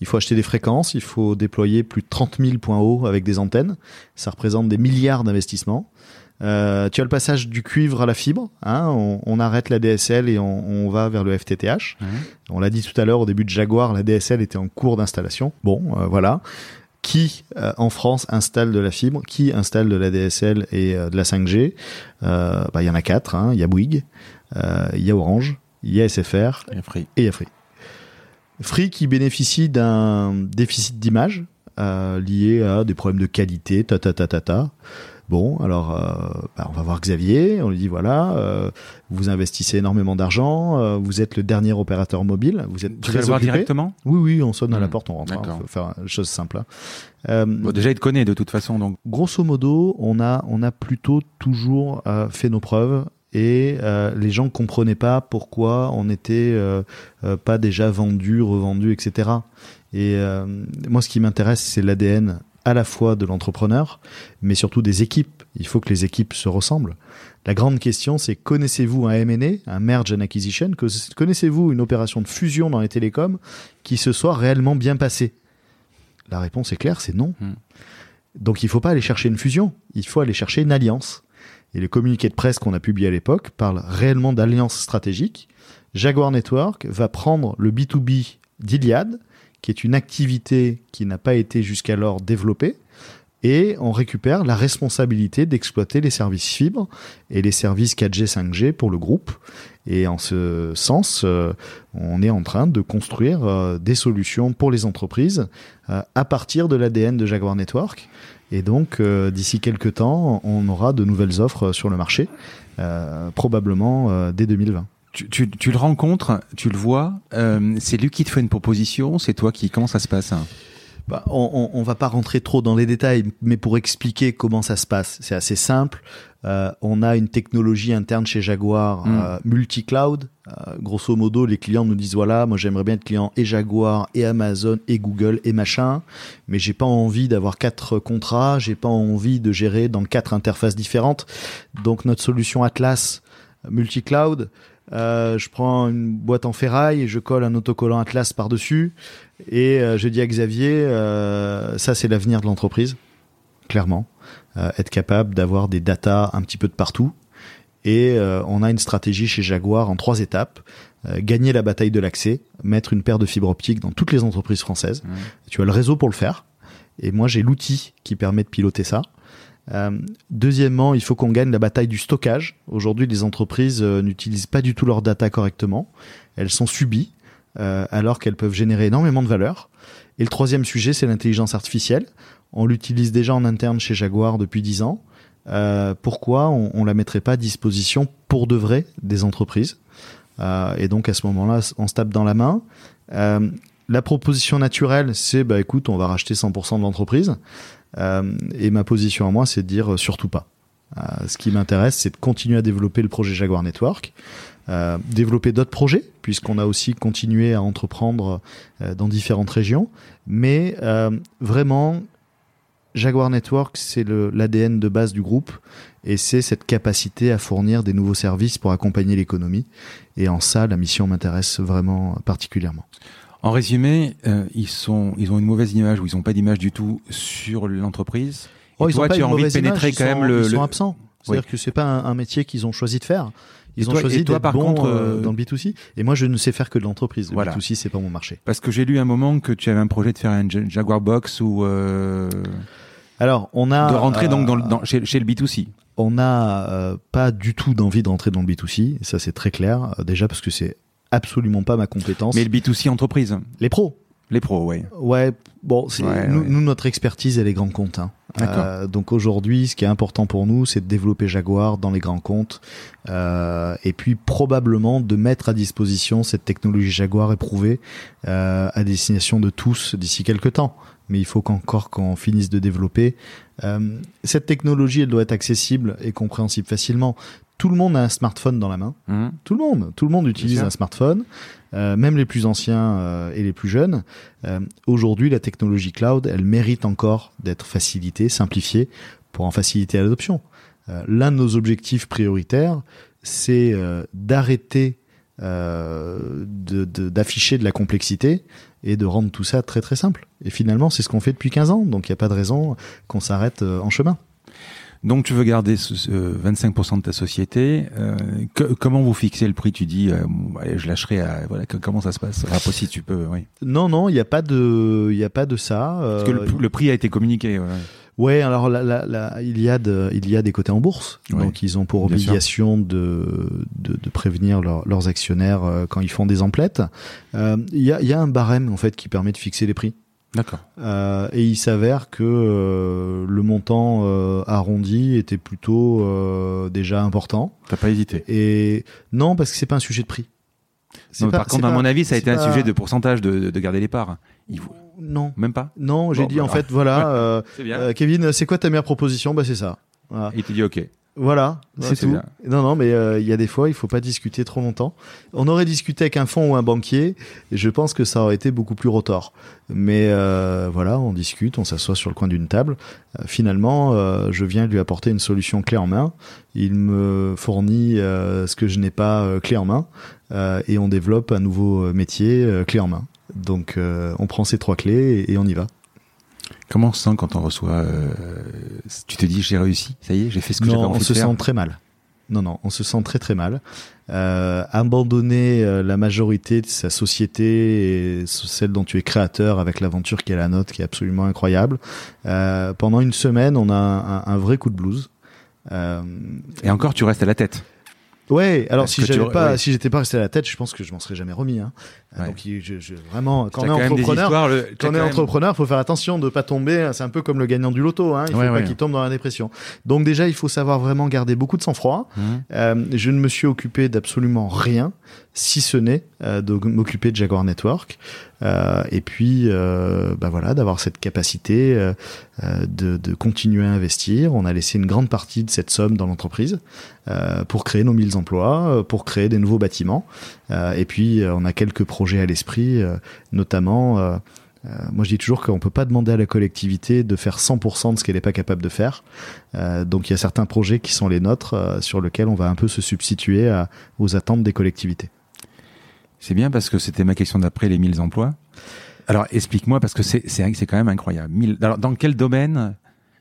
Il faut acheter des fréquences, il faut déployer plus de 30 000 points hauts avec des antennes. Ça représente des milliards d'investissements. Euh, tu as le passage du cuivre à la fibre. Hein, on, on arrête la DSL et on, on va vers le FTTH. On l'a dit tout à l'heure, au début de Jaguar, la DSL était en cours d'installation. Bon, euh, voilà. Qui euh, en France installe de la fibre? Qui installe de la DSL et de la 5G Euh, bah, Il y en a quatre. hein. Il y a Bouygues, il y a Orange, il y a SFR Et Free. et il y a Free. Free qui bénéficie d'un déficit d'image lié à des problèmes de qualité, ta ta ta ta ta. Bon, alors euh, bah, on va voir Xavier, on lui dit voilà, euh, vous investissez énormément d'argent, euh, vous êtes le dernier opérateur mobile, vous êtes Tu très vas le voir directement? Oui, oui, on sonne à la Hmm, porte, on rentre. hein, faut faire une chose simple. hein. Euh, Bon, Déjà, il te connaît de toute façon, donc. grosso modo, on a, on a plutôt toujours euh, fait nos preuves et euh, les gens comprenaient pas pourquoi on n'était euh, euh, pas déjà vendu, revendu, etc. Et euh, moi, ce qui m'intéresse, c'est l'ADN à la fois de l'entrepreneur, mais surtout des équipes. Il faut que les équipes se ressemblent. La grande question, c'est connaissez-vous un M&A, un merge and acquisition? Connaissez-vous une opération de fusion dans les télécoms qui se soit réellement bien passée? La réponse est claire, c'est non. Hmm. Donc il faut pas aller chercher une fusion, il faut aller chercher une alliance. Et le communiqué de presse qu'on a publié à l'époque parle réellement d'alliance stratégique. Jaguar Network va prendre le B2B d'Iliad, qui est une activité qui n'a pas été jusqu'alors développée, et on récupère la responsabilité d'exploiter les services fibres et les services 4G, 5G pour le groupe. Et en ce sens, euh, on est en train de construire euh, des solutions pour les entreprises euh, à partir de l'ADN de Jaguar Network. Et donc, d'ici quelques temps, on aura de nouvelles offres sur le marché, probablement dès 2020. Tu, tu, tu le rencontres, tu le vois. euh, c'est lui qui te fait une proposition. C'est toi qui. Comment ça se passe hein? Bah, on, on, on va pas rentrer trop dans les détails, mais pour expliquer comment ça se passe, c'est assez simple. Euh, on a une technologie interne chez Jaguar, Mm. euh, multi-cloud. Euh, grosso modo, les clients nous disent voilà, moi j'aimerais bien être client et Jaguar, et Amazon, et Google, et machin, mais j'ai pas envie d'avoir quatre contrats, j'ai pas envie de gérer dans quatre interfaces différentes. Donc notre solution Atlas multi-cloud, euh, je prends une boîte en ferraille et je colle un autocollant Atlas par-dessus. Et euh, je dis à Xavier, euh, ça c'est l'avenir de l'entreprise, clairement. Être capable d'avoir des datas un petit peu de partout. Et on a une stratégie chez Jaguar en trois étapes. Gagner la bataille de l'accès, mettre une paire de fibres optiques dans toutes les entreprises françaises. Tu as le réseau pour le faire. Et moi, j'ai l'outil qui permet de piloter ça. Euh, deuxièmement, il faut qu'on gagne la bataille du stockage. Aujourd'hui, les entreprises euh, n'utilisent pas du tout leurs data correctement. Elles sont subies, euh, alors qu'elles peuvent générer énormément de valeur. Et le troisième sujet, c'est l'intelligence artificielle. On l'utilise déjà en interne chez Jaguar depuis 10 ans. Pourquoi on, on la mettrait pas à disposition pour de vrai des entreprises Et donc à ce moment-là, on se tape dans la main. La proposition naturelle, c'est bah écoute, on va racheter 100% de l'entreprise. Euh, et ma position à moi, c'est de dire euh, surtout pas. Euh, ce qui m'intéresse, c'est de continuer à développer le projet Jaguar Network, développer d'autres projets, puisqu'on a aussi continué à entreprendre dans différentes régions. Mais vraiment, Jaguar Network, c'est l'ADN de base du groupe, et c'est cette capacité à fournir des nouveaux services pour accompagner l'économie. Et en ça, la mission m'intéresse vraiment particulièrement. En résumé, euh, ils sont, ils ont une mauvaise image ou ils n'ont pas d'image du tout sur l'entreprise. Oh, Et ils toi, ont pas tu as envie de pénétrer image, quand même sont- le- Ils sont absents. C'est-à-dire que c'est pas un, un métier qu'ils ont choisi de faire. Ils Et ont toi- choisi d'être par contre, euh, euh, dans le B2C. Et moi, je ne sais faire que de l'entreprise. Le Voilà. B2C, c'est pas mon marché. Parce que j'ai lu un moment que tu avais un projet de faire un Ja- Jaguar Box ou euh, Alors, on a de rentrer donc dans, le- dans- chez, chez le B2C. on n'a pas du tout d'envie de rentrer dans le B2C. Ça, c'est très clair. Déjà parce que c'est absolument pas ma compétence. Mais le B2C entreprise, les pros. les pros, ouais. Ouais, bon, Ouais, nous, ouais. nous, notre expertise, elle est grand compte. Hein. Euh, donc aujourd'hui, ce qui est important pour nous, c'est de développer Jaguar dans les grands comptes, euh, et puis probablement de mettre à disposition cette technologie Jaguar éprouvée euh, à destination de tous d'ici quelques temps. Mais il faut qu'encore qu'on finisse de développer. Euh, cette technologie, elle doit être accessible et compréhensible facilement. Tout le monde a un smartphone dans la main. Hum. Tout le monde, tout le monde utilise un smartphone, euh, même les plus anciens euh, et les plus jeunes. Euh, Aujourd'hui, la technologie cloud, elle mérite encore d'être facilitée, simplifiée, pour en faciliter l'adoption. Euh, L'un de nos objectifs prioritaires, c'est euh, d'arrêter euh, de- de- d'afficher de, la complexité et de rendre tout ça très très simple. Et finalement, c'est ce qu'on fait depuis 15 ans, donc il n'y a pas de raison qu'on s'arrête en chemin. Donc tu veux garder ce, ce 25% de ta société. euh, que- comment vous fixez le prix? Tu dis, euh, allez, je lâcherai. À, voilà, que- comment ça se passe? Après, si tu peux, oui. Non, non, il n'y a pas de, il a pas de ça. Parce que Euh, le, le prix a été communiqué. ouais. Ouais, alors il y a de, il y a des côtés en bourse, Ouais. donc ils ont pour obligation de, de, de prévenir leurs- leurs actionnaires euh, quand ils font des emplettes. Euh, Il y, a, il y a un barème en fait qui permet de fixer les prix, D'accord. Euh, et il s'avère que euh, le montant euh, arrondi était plutôt euh, déjà important. T'as pas hésité. Et non, parce que c'est pas un sujet de prix. Non, pas- par contre, à pas- mon avis, ça a été un sujet de pourcentage de, de garder les parts. Il faut... Non, Même pas non, j'ai Bon, dit bah, en fait, voilà, euh, euh, Kevin, c'est quoi ta meilleure proposition? Bah c'est ça. Voilà. Il te dit OK. Voilà, Ouais, c'est tout. bien. Non, non, mais euh, il y a des fois, il faut pas discuter trop longtemps. On aurait discuté avec un fonds ou un banquier, et je pense que ça aurait été beaucoup plus rotor. Mais euh, voilà, on discute, on s'assoit sur le coin d'une table. Euh, finalement, euh, je viens lui apporter une solution clé en main. Il me fournit euh, ce que je n'ai pas clé en main, euh, et on développe un nouveau métier clé en main. Donc, euh, on prend ces trois clés et, et on y va. Comment on se sent quand on reçoit euh, Tu te dis, j'ai réussi, ça y est, j'ai fait ce que j'avais Non, envie on de se faire. sent très mal. Non, non, on se sent très très mal. Euh, abandonner euh, la majorité de sa société et celle dont tu es créateur avec l'aventure qui est la nôtre, qui est absolument incroyable. Euh, pendant une semaine, on a un, un- vrai coup de blues. Euh, Et encore, tu restes à la tête. ouais, alors si tu j'avais pas, ouais. si j'étais pas resté à la tête, je pense que je m'en serais jamais remis. Hein. Ouais. Donc, il- je, je- vraiment, quand on est quand entrepreneur, histoires, le- t'as quand on est quand entrepreneur, faut faire attention de pas tomber. C'est un peu comme le gagnant du loto. Hein. Il faut Ouais, pas ouais. qu'il tombe dans la dépression. Donc déjà, il faut savoir vraiment garder beaucoup de sang-froid. Hum. Euh, je ne me suis occupé d'absolument rien, si ce n'est euh, de m'occuper de Jaguar Network. Euh, et puis, euh, bah voilà, d'avoir cette capacité de, de continuer à investir. On a laissé une grande partie de cette somme dans l'entreprise pour créer nos 1000 emplois, pour créer des nouveaux bâtiments. Et puis, on a quelques projets à l'esprit, euh, notamment. euh, euh, moi, je dis toujours qu'on peut pas demander à la collectivité de faire 100% de ce qu'elle n'est pas capable de faire. Donc, il y a certains projets qui sont les nôtres, sur lesquels on va un peu se substituer aux attentes des collectivités. C'est bien parce que c'était ma question d'après les 1000 emplois. Alors explique-moi parce que c'est quand même incroyable. 1000 alors dans quel domaine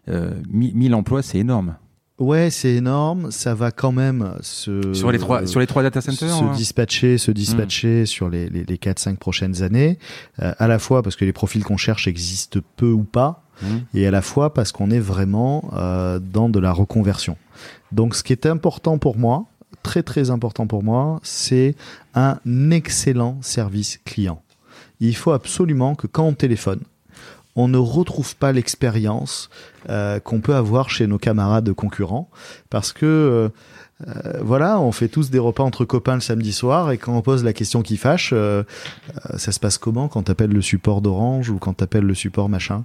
euh, 1000 emplois c'est énorme. Ouais, c'est énorme. Ça va quand même se sur les trois sur les trois data centers. se hein. dispatcher, se dispatcher sur les, les, les 4-5 prochaines années, euh, à la fois parce que les profils qu'on cherche existent peu ou pas, Hum. et à la fois parce qu'on est vraiment euh, dans de la reconversion. Donc ce qui est important pour moi, très très important pour moi, c'est un excellent service client. Il faut absolument que quand on téléphone, on ne retrouve pas l'expérience euh, qu'on peut avoir chez nos camarades concurrents, parce que euh, voilà, on fait tous des repas entre copains le samedi soir, et quand on pose la question qui fâche, euh, euh, ça se passe comment quand t'appelles le support d'Orange ou quand t'appelles le support machin?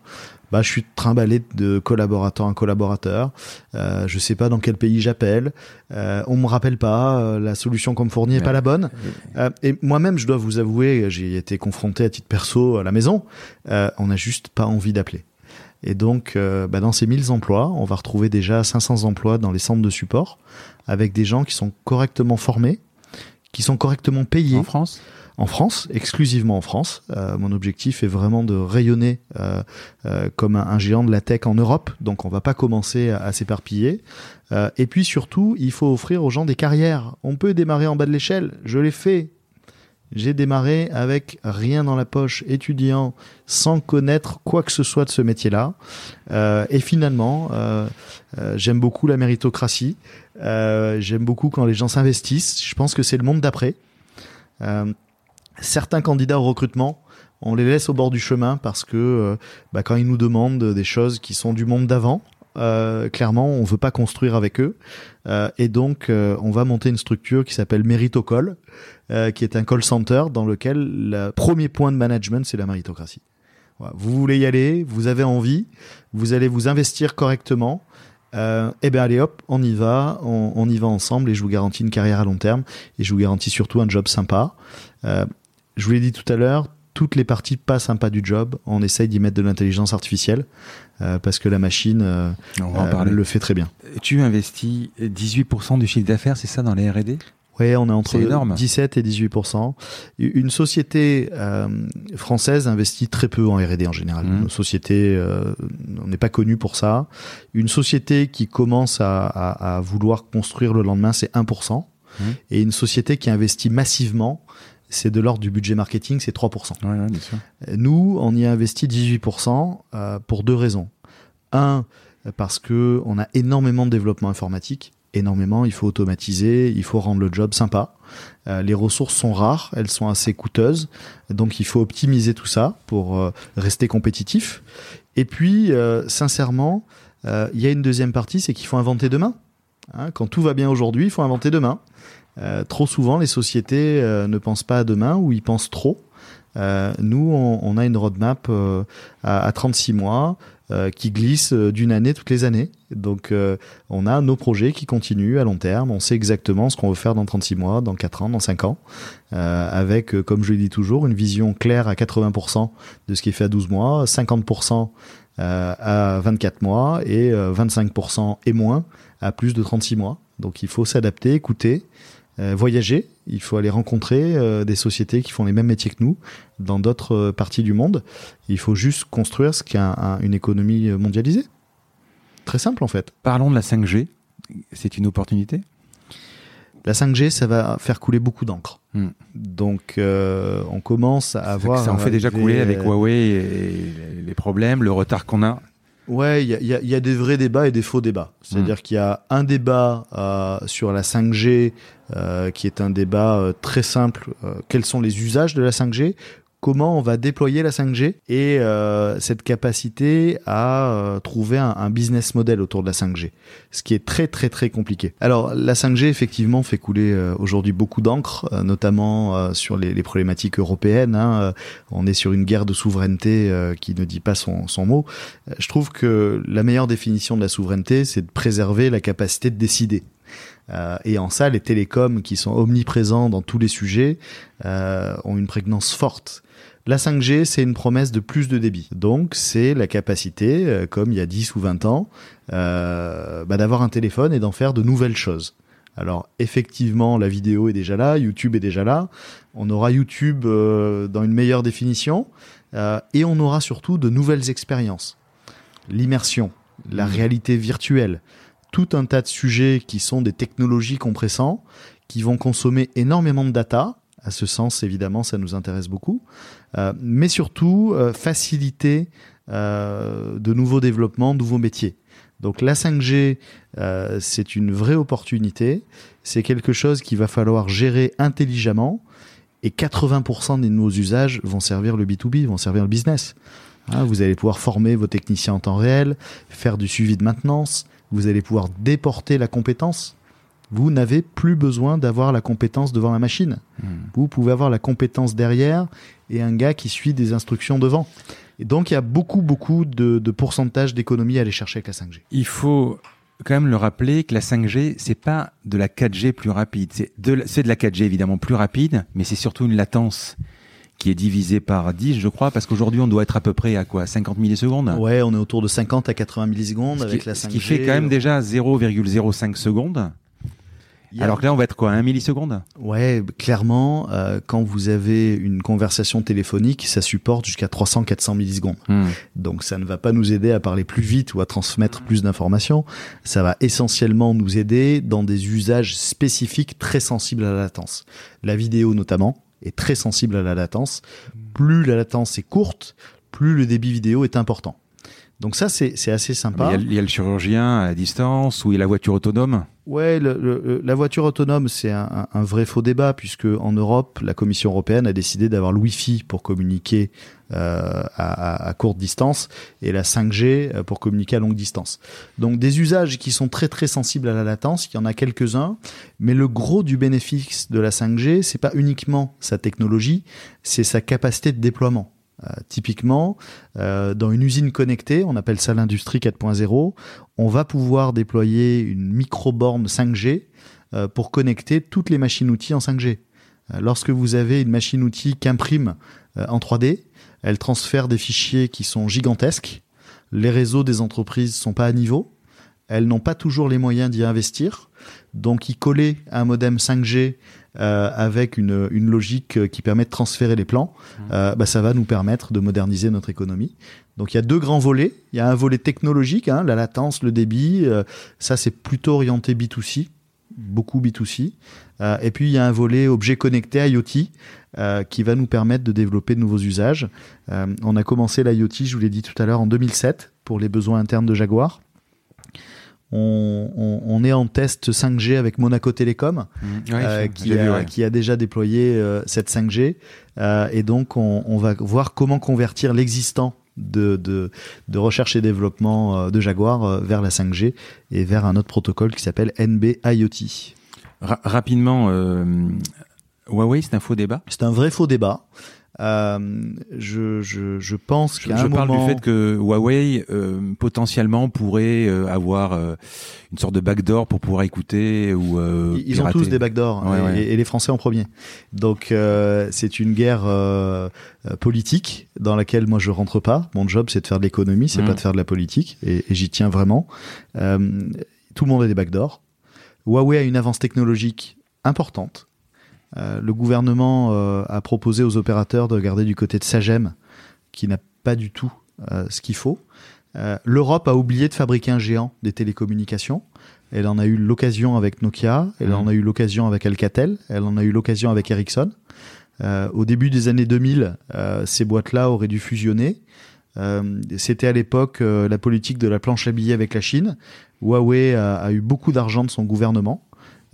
Bah, je suis trimballé de collaborateur en collaborateur. Euh, je sais pas dans quel pays j'appelle. On me rappelle pas. la solution qu'on me fournit est pas la bonne. Et moi-même, je dois vous avouer, j'ai été confronté à titre perso à la maison. On n'a juste pas envie d'appeler. Et donc, euh, bah, dans ces 1000 emplois, on va retrouver déjà 500 emplois dans les centres de support, avec des gens qui sont correctement formés, qui sont correctement payés en France? en France, exclusivement en France. mon objectif est vraiment de rayonner comme un, géant de la tech en Europe. Donc on va pas commencer à, s'éparpiller. et puis surtout, il faut offrir aux gens des carrières. On peut démarrer en bas de l'échelle. Je l'ai fait j'ai démarré avec rien dans la poche, étudiant, sans connaître quoi que ce soit de ce métier-là. Euh, et finalement, euh, euh, j'aime beaucoup la méritocratie. j'aime beaucoup quand les gens s'investissent. Je pense que c'est le monde d'après. certains candidats au recrutement, on les laisse au bord du chemin parce que bah, quand ils nous demandent des choses qui sont du monde d'avant, clairement, on veut pas construire avec eux. Et donc, on va monter une structure qui s'appelle Méritocol, euh, qui est un call center dans lequel le premier point de management, c'est la méritocratie. Vous voulez y aller, vous avez envie, vous allez vous investir correctement. Euh, eh bien allez hop, on y va, on, y va ensemble et je vous garantis une carrière à long terme et je vous garantis surtout un job sympa. Euh, je vous l'ai dit tout à l'heure, toutes les parties pas sympas du job, on essaye d'y mettre de l'intelligence artificielle euh, parce que la machine le fait très bien. Tu investis 18% du chiffre d'affaires, c'est ça dans les R&D oui, on est entre 17 et 18% Une société euh, française investit très peu en R&D en général. Mmh. Une société, euh, on n'est pas connu pour ça. Une société qui commence à, vouloir construire le lendemain, c'est 1% mmh. Et une société qui investit massivement, c'est de l'ordre du budget marketing, c'est 3% Nous, on y a investi 18% euh, pour deux raisons. Un, parce que on a énormément de développement informatique énormément, il faut automatiser, il faut rendre le job sympa. Euh, les ressources sont rares, elles sont assez coûteuses, donc il faut optimiser tout ça pour euh, rester compétitif. Et puis, sincèrement, il y a une deuxième partie, c'est qu'il faut inventer demain. Hein, quand tout va bien aujourd'hui, il faut inventer demain. Trop souvent, les sociétés ne pensent pas à demain ou ils pensent trop. nous, on, a une roadmap à, à 36 mois euh, qui glisse euh, d'une année toutes les années. Donc euh, on a nos projets qui continuent à long terme, on sait exactement ce qu'on veut faire dans 36 mois, dans 4 ans, dans 5 ans, avec, comme je le dis toujours, une vision claire à 80% de ce qui est fait à 12 mois, 50% à 24 mois et 25% et moins à plus de 36 mois. Donc il faut s'adapter, écouter, voyager il faut aller rencontrer euh, des sociétés qui font les mêmes métiers que nous dans d'autres euh, parties du monde. Il faut juste construire ce qu'est une économie mondialisée. Très simple en fait. Parlons de la 5G. C'est une opportunité? La 5G, ça va faire couler beaucoup d'encre. Hmm. Donc, euh, on commence à avoir. Ça en fait déjà couler avec Huawei et les problèmes, le retard qu'on a. Ouais, il y a, y a, des vrais débats et des faux débats. C'est-à-dire hmm. qu'il y a un débat euh, sur la 5G euh, qui est un débat euh, très simple. Euh, quels sont les usages de la 5G comment on va déployer la 5G et euh, cette capacité à euh, trouver un, un, business model autour de la 5G, ce qui est très très très compliqué. Alors la 5G effectivement fait couler euh, aujourd'hui beaucoup d'encre, notamment sur les, les, problématiques européennes. Hein. On est sur une guerre de souveraineté qui ne dit pas son, son mot. Je trouve que la meilleure définition de la souveraineté, c'est de préserver la capacité de décider. Euh, et en ça, les télécoms qui sont omniprésents dans tous les sujets euh, ont une prégnance forte. La 5G, c'est une promesse de plus de débit. Donc, c'est la capacité, euh, comme il y a 10 ou 20 ans, euh, bah, d'avoir un téléphone et d'en faire de nouvelles choses. Alors, effectivement, la vidéo est déjà là, YouTube est déjà là. On aura YouTube euh, dans une meilleure définition. et on aura surtout de nouvelles expériences. L'immersion, la mmh. réalité virtuelle, tout un tas de sujets qui sont des technologies compressants, qui vont consommer énormément de data. À ce sens, évidemment, ça nous intéresse beaucoup. Euh, mais surtout, euh, faciliter euh, de nouveaux développements, de nouveaux métiers. Donc la 5G, c'est une vraie opportunité. C'est quelque chose qu'il va falloir gérer intelligemment. Et 80% de nos usages vont servir le B2B, vont servir le business. Hein, vous allez pouvoir former vos techniciens en temps réel, faire du suivi de maintenance, vous allez pouvoir déporter la compétence. Vous n'avez plus besoin d'avoir la compétence devant la machine. Hmm. Vous pouvez avoir la compétence derrière et un gars qui suit des instructions devant. Et donc il y a beaucoup, beaucoup de, de pourcentage d'économie à aller chercher avec la 5G. Il faut quand même le rappeler que la 5G, c'est pas de la 4G plus rapide. C'est de, de la 4G évidemment plus rapide, mais c'est surtout une latence qui est divisé par 10, je crois, parce qu'aujourd'hui, on doit être à peu près à quoi 50 millisecondes? Ouais, on est autour de 50 à 80 millisecondes avec la 5G. Ce qui fait quand même déjà 0,05 secondes. Alors que là, on va être quoi, un milliseconde? Ouais, clairement, euh, quand vous avez une conversation téléphonique, ça supporte jusqu'à 300-400 millisecondes. Hmm. Donc ça ne va pas nous aider à parler plus vite ou à transmettre plus d'informations. Ça va essentiellement nous aider dans des usages spécifiques très sensibles à la latence. La vidéo notamment est très sensible à la latence. Plus la latence est courte, plus le débit vidéo est important. Donc ça, c'est c'est assez sympa. Il y, y a le chirurgien à distance ou il y a la voiture autonome? Ouais, le, le- la voiture autonome, c'est un, un- vrai faux débat puisque en Europe, la Commission européenne a décidé d'avoir le Wi-Fi pour communiquer euh, à, à- à courte distance et la 5G euh, pour communiquer à longue distance. Donc des usages qui sont très très sensibles à la latence, il y en a quelques-uns, mais le gros du bénéfice de la 5G, c'est pas uniquement sa technologie, c'est sa capacité de déploiement. Euh, typiquement, euh, dans une usine connectée, on appelle ça l'industrie 4.0, on va pouvoir déployer une micro-borne 5G euh, pour connecter toutes les machines-outils en 5G. Euh, lorsque vous avez une machine-outil qui imprime euh, en 3D, elle transfère des fichiers qui sont gigantesques. Les réseaux des entreprises sont pas à niveau. Elles n'ont pas toujours les moyens d'y investir. Donc, y coller un modem 5G euh, avec une, une logique euh, qui permet de transférer les plans, euh, bah, ça va nous permettre de moderniser notre économie. Donc il y a deux grands volets. Il y a un volet technologique, hein, la latence, le débit. euh, ça, c'est plutôt orienté B2C, beaucoup B2C. Euh, et puis il y a un volet objet connecté IoT euh, qui va nous permettre de développer de nouveaux usages. Euh, on a commencé l'IoT, je vous l'ai dit tout à l'heure, en 2007 pour les besoins internes de Jaguar. On, on- on est en test 5G avec Monaco Télécom Ouais, euh, qui, vu, a, ouais. qui a déjà déployé euh, cette 5G. Euh, et donc, on, on va voir comment convertir l'existant de, de, de recherche et développement de Jaguar vers la 5G et vers un autre protocole qui s'appelle NB IoT. Ra- rapidement, Huawei, c'est un faux débat? C'est un vrai faux débat. Euh, je, je, je pense Je, qu'à je un parle moment... du fait que Huawei euh, potentiellement pourrait euh, avoir euh, une sorte de backdoor pour pouvoir écouter ou euh, Ils ont pirater. tous des backdoors Ouais, et, ouais. et les Français en premier. Donc euh, c'est une guerre politique dans laquelle moi je rentre pas. Mon job c'est de faire de l'économie, c'est Mhm. pas de faire de la politique et, et j'y tiens vraiment. Euh, tout le monde a des backdoors. Huawei a une avance technologique importante. Euh, le gouvernement euh, a proposé aux opérateurs de regarder du côté de Sagem, qui n'a pas du tout euh, ce qu'il faut. Euh, L'Europe a oublié de fabriquer un géant des télécommunications. Elle en a eu l'occasion avec Nokia, elle en a eu l'occasion avec Alcatel, elle en a eu l'occasion avec Ericsson. Euh, au début des années 2000, euh, ces boîtes-là auraient dû fusionner. Euh, C'était à l'époque euh, la politique de la planche à billets avec la Chine. Huawei a, a eu beaucoup d'argent de son gouvernement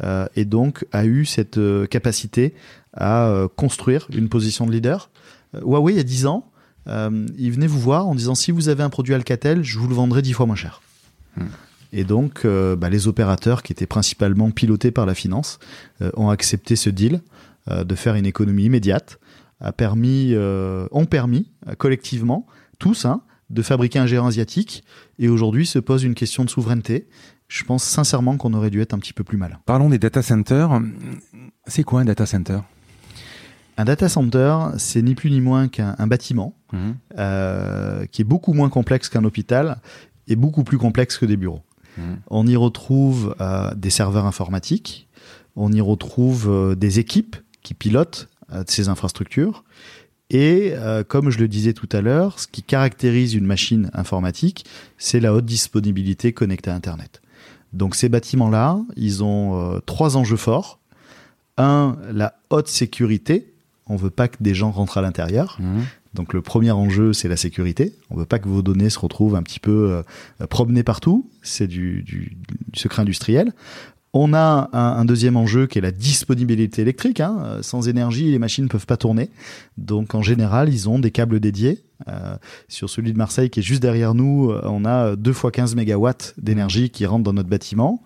euh, et donc a eu cette euh, capacité à euh, construire une position de leader. Huawei, il y a 10 ans, il venait vous voir en disant si vous avez un produit Alcatel, je vous le vendrai 10 fois moins cher. Hmm. Et donc, euh, bah, les opérateurs qui étaient principalement pilotés par la finance euh, ont accepté ce deal euh, de faire une économie immédiate, a permis, ont permis collectivement tous hein, de fabriquer un géant asiatique. Et aujourd'hui se pose une question de souveraineté. Je pense sincèrement qu'on aurait dû être un petit peu plus malin. Parlons des data centers. C'est quoi un data center? Un data center, c'est ni plus ni moins qu'un un bâtiment Mhm. euh, qui est beaucoup moins complexe qu'un hôpital et beaucoup plus complexe que des bureaux. Mhm. On y retrouve euh, des serveurs informatiques, on y retrouve euh, des équipes qui pilotent ces infrastructures. Et comme je le disais tout à l'heure, ce qui caractérise une machine informatique, c'est la haute disponibilité connectée à Internet. Donc ces bâtiments-là, ils ont euh, trois enjeux forts. Un, la haute sécurité. On veut pas que des gens rentrent à l'intérieur. Mhm. Donc le premier enjeu, c'est la sécurité. On veut pas que vos données se retrouvent un petit peu euh, promenées partout. C'est du, du- du secret industriel. On a un, un deuxième enjeu qui est la disponibilité électrique. hein. Sans énergie, les machines ne peuvent pas tourner. Donc en général, ils ont des câbles dédiés. Euh, sur celui de Marseille qui est juste derrière nous, euh, on a 2 fois 15 mégawatts d'énergie qui rentrent dans notre bâtiment.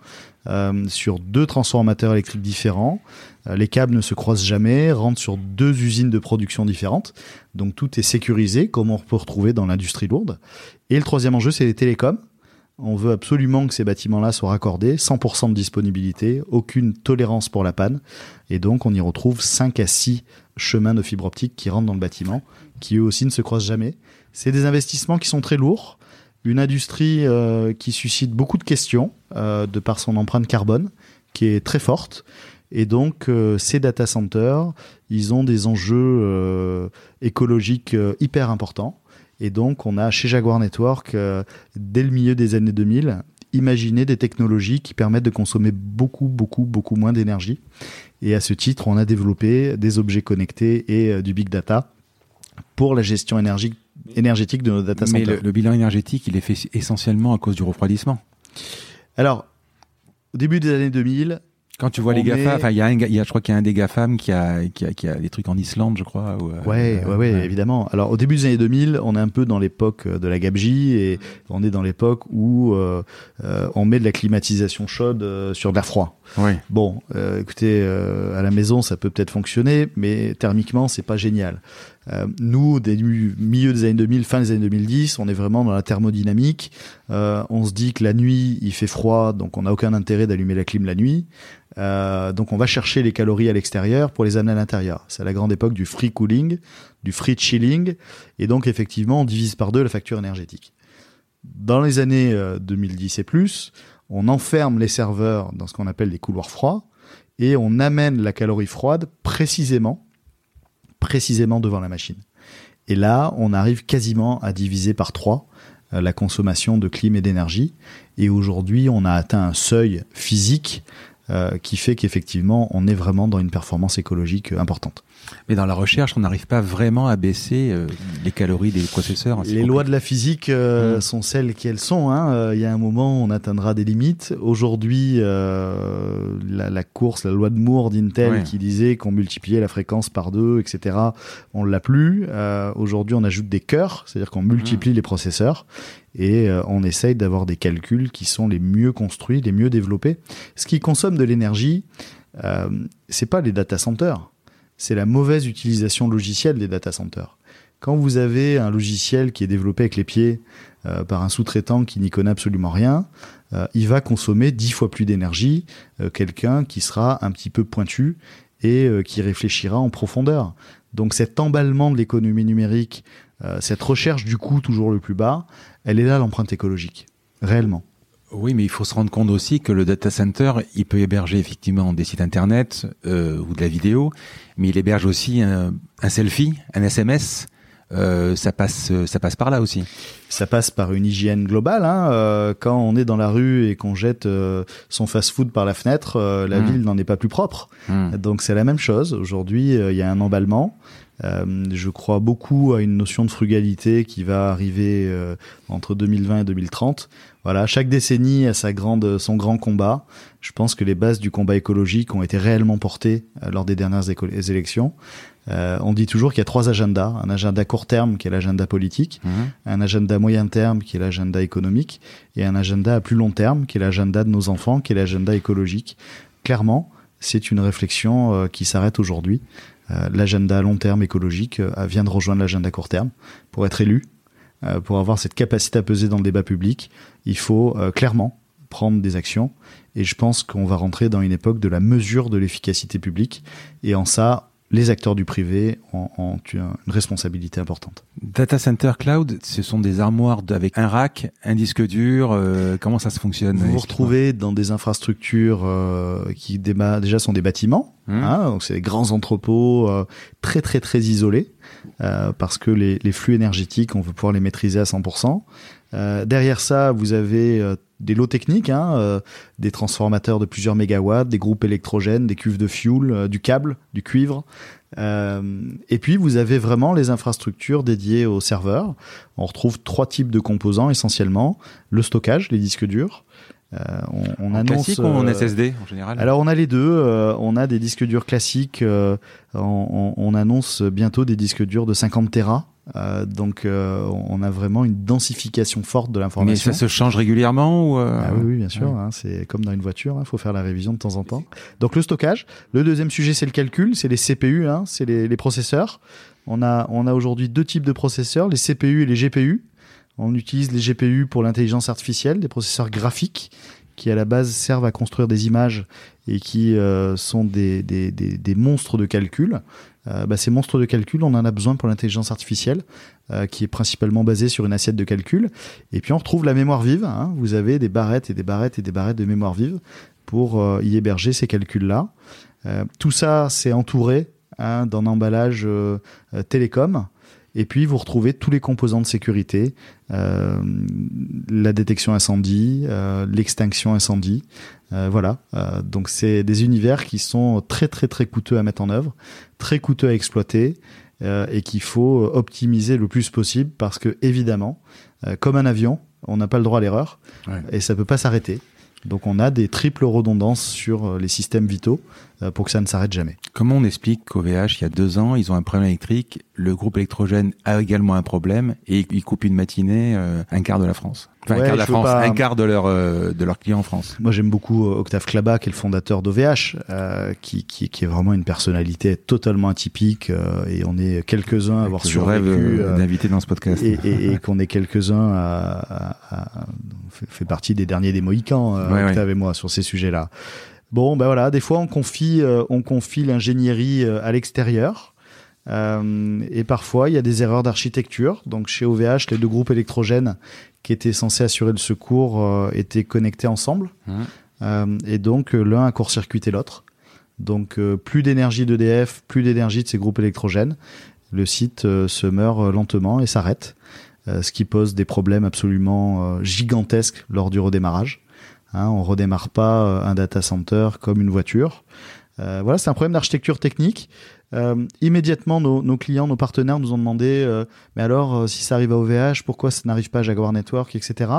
Euh, sur deux transformateurs électriques différents. Euh, les câbles ne se croisent jamais, rentrent sur deux usines de production différentes. Donc tout est sécurisé, comme on peut retrouver dans l'industrie lourde. Et le troisième enjeu, c'est les télécoms. On veut absolument que ces bâtiments-là soient raccordés, 100% de disponibilité, aucune tolérance pour la panne. Et donc, on y retrouve 5 à 6 chemins de fibre optique qui rentrent dans le bâtiment, qui eux aussi ne se croisent jamais. C'est des investissements qui sont très lourds, une industrie euh, qui suscite beaucoup de questions euh, de par son empreinte carbone, qui est très forte. Et donc, euh, ces data centers, ils ont des enjeux écologiques hyper importants. Et donc, on a chez Jaguar Network, dès le milieu des années 2000, imaginé des technologies qui permettent de consommer beaucoup, beaucoup, beaucoup moins d'énergie. Et à ce titre, on a développé des objets connectés et du big data pour la gestion énergétique de nos data centers. Mais le bilan énergétique, il est fait essentiellement à cause du refroidissement. Alors, au début des années 2000, quand tu vois les GAFA, enfin, il y a un, y a, je crois qu'il y a un des GAFAM qui a, qui a, qui a des trucs en Islande, je crois. Ou, euh, ouais, ouais, ouais, évidemment. Alors, au début des années 2000, on est un peu dans l'époque de la gabegie et on est dans l'époque où euh, euh, on met de la climatisation chaude euh, sur de l'air froid. Ouais. Bon, euh, écoutez, à la maison, ça peut peut-être fonctionner, mais thermiquement, c'est pas génial. Euh, nous, des milieu des années 2000, fin des années 2010, on est vraiment dans la thermodynamique. Euh, on se dit que la nuit, il fait froid, donc on n'a aucun intérêt d'allumer la clim la nuit. Euh, donc on va chercher les calories à l'extérieur pour les amener à l'intérieur. C'est la grande époque du free cooling, du free chilling, et donc effectivement on divise par deux la facture énergétique. Dans les années 2010 et plus, on enferme les serveurs dans ce qu'on appelle des couloirs froids et on amène la calorie froide précisément précisément devant la machine. Et là, on arrive quasiment à diviser par trois euh, la consommation de clim et d'énergie. Et aujourd'hui, on a atteint un seuil physique euh, qui fait qu'effectivement, on est vraiment dans une performance écologique importante. Mais dans la recherche, on n'arrive pas vraiment à baisser euh, les calories des processeurs. Les lois de la physique euh, mmh. sont celles qu'elles sont. Hein. Euh, il y a un moment, on atteindra des limites. Aujourd'hui, la, la, course, la loi de Moore d'Intel qui disait qu'on multipliait la fréquence par deux, etc., on l'a plus. Aujourd'hui, on ajoute des cœurs, c'est-à-dire qu'on multiplie mmh. les processeurs et on essaye d'avoir des calculs qui sont les mieux construits, les mieux développés. Ce qui consomme de l'énergie, euh, c'est pas les data centers c'est la mauvaise utilisation logicielle des data centers. Quand vous avez un logiciel qui est développé avec les pieds euh, par un sous-traitant qui n'y connaît absolument rien, euh, il va consommer dix fois plus d'énergie euh, quelqu'un qui sera un petit peu pointu et qui réfléchira en profondeur. Donc cet emballement de l'économie numérique, cette recherche du coût toujours le plus bas, elle est là l'empreinte écologique, réellement. Oui, mais il faut se rendre compte aussi que le data center, il peut héberger effectivement des sites internet euh, ou de la vidéo, mais il héberge aussi un, un selfie, un SMS. Euh, ça passe, ça passe par là aussi. Ça passe par une hygiène globale. Hein. Euh, quand on est dans la rue et qu'on jette euh, son fast-food par la fenêtre, euh, la mmh. ville n'en est pas plus propre. Mmh. Donc c'est la même chose. Aujourd'hui, il y a un emballement. Euh, je crois beaucoup à une notion de frugalité qui va arriver euh, entre 2020 et 2030. Voilà, chaque décennie a sa grande, son grand combat. Je pense que les bases du combat écologique ont été réellement portées euh, lors des dernières élections. Euh, on dit toujours qu'il y a trois agendas. Un agenda court terme qui est l'agenda politique, mmh. un agenda moyen terme qui est l'agenda économique et un agenda à plus long terme qui est l'agenda de nos enfants, qui est l'agenda écologique. Clairement, c'est une réflexion euh, qui s'arrête aujourd'hui. Euh, l'agenda à long terme écologique vient de rejoindre l'agenda court terme. Pour être élu, pour avoir cette capacité à peser dans le débat public, il faut clairement prendre des actions. Et je pense qu'on va rentrer dans une époque de la mesure de l'efficacité publique. Et en ça, les acteurs du privé ont, ont, une responsabilité importante. Data Center Cloud, ce sont des armoires avec un rack, un disque dur. Euh, comment ça se fonctionne Vous vous retrouvez dans des infrastructures euh, qui déjà sont des bâtiments. Hum. Hein, donc c'est des grands entrepôts euh, très très très isolés euh, parce que les, les, flux énergétiques, on veut pouvoir les maîtriser à 100%. Derrière ça, vous avez des lots techniques, hein, euh, des transformateurs de plusieurs mégawatts, des groupes électrogènes, des cuves de fuel, euh, du câble, du cuivre. Euh, et puis vous avez vraiment les infrastructures dédiées aux serveurs. On retrouve trois types de composants essentiellement le stockage, les disques durs. on, on en annonce, classique ou en SSD en général? Alors on a les deux. on a des disques durs classiques. On, on, annonce bientôt des disques durs de 50 Tera euh, donc euh, on a vraiment une densification forte de l'information. Mais ça se change régulièrement ou euh... ah oui, oui, bien sûr. Hein, c'est comme dans une voiture, il hein, faut faire la révision de temps en temps. Donc le stockage. Le deuxième sujet, c'est le calcul, c'est les CPU, hein, c'est les, les, processeurs. On a, on a aujourd'hui deux types de processeurs, les CPU et les GPU. On utilise les GPU pour l'intelligence artificielle, des processeurs graphiques qui à la base servent à construire des images et qui euh, sont des, monstres de calcul. Euh, bah, ces monstres de calcul, on en a besoin pour l'intelligence artificielle, euh, qui est principalement basée sur une assiette de calcul. Et puis on retrouve la mémoire vive. Hein. Vous avez des barrettes et des barrettes et des barrettes de mémoire vive pour y héberger ces calculs-là. tout ça, c'est entouré hein, d'un emballage télécom. Et puis vous retrouvez tous les composants de sécurité, euh, la détection incendie, euh, l'extinction incendie. Euh, voilà. donc c'est des univers qui sont très très très coûteux à mettre en œuvre, très coûteux à exploiter et qu'il faut optimiser le plus possible parce que évidemment, comme un avion, on n'a pas le droit à l'erreur et ça peut pas s'arrêter. Donc on a des triples redondances sur les systèmes vitaux euh, pour que ça ne s'arrête jamais. Comment on explique qu'OVH, il y a deux ans, ils ont un problème électrique, le groupe électrogène a également un problème et ils coupent une matinée euh, un quart de la France Enfin, un quart de la France, un quart de leur euh, de leurs clients en France. Moi, j'aime beaucoup Octave Klaba, qui est le fondateur d'OVH, qui, qui, qui est vraiment une personnalité totalement atypique, et on est quelques-uns à avoir survécu. rêve d'inviter dans ce podcast. Et, et, et qu'on est quelques-uns à, à, à, fait, partie des derniers des Mohicans, Octave et moi, sur ces sujets-là. Bon, ben voilà, des fois on confie, euh, on confie l'ingénierie euh, à l'extérieur. Euh, et parfois, il y a des erreurs d'architecture. Donc, chez OVH, les deux groupes électrogènes qui étaient censés assurer le secours étaient connectés ensemble. Mmh. et donc, l'un a court-circuité l'autre. Donc, plus d'énergie d'EDF, plus d'énergie de ces groupes électrogènes. Le site se meurt lentement et s'arrête. ce qui pose des problèmes absolument gigantesques lors du redémarrage. Hein, on redémarre pas euh, un data center comme une voiture. Euh, voilà, c'est un problème d'architecture technique. Euh, immédiatement, nos, clients, nos partenaires nous ont demandé, mais alors, si ça arrive à OVH, pourquoi ça n'arrive pas à Jaguar Network, etc.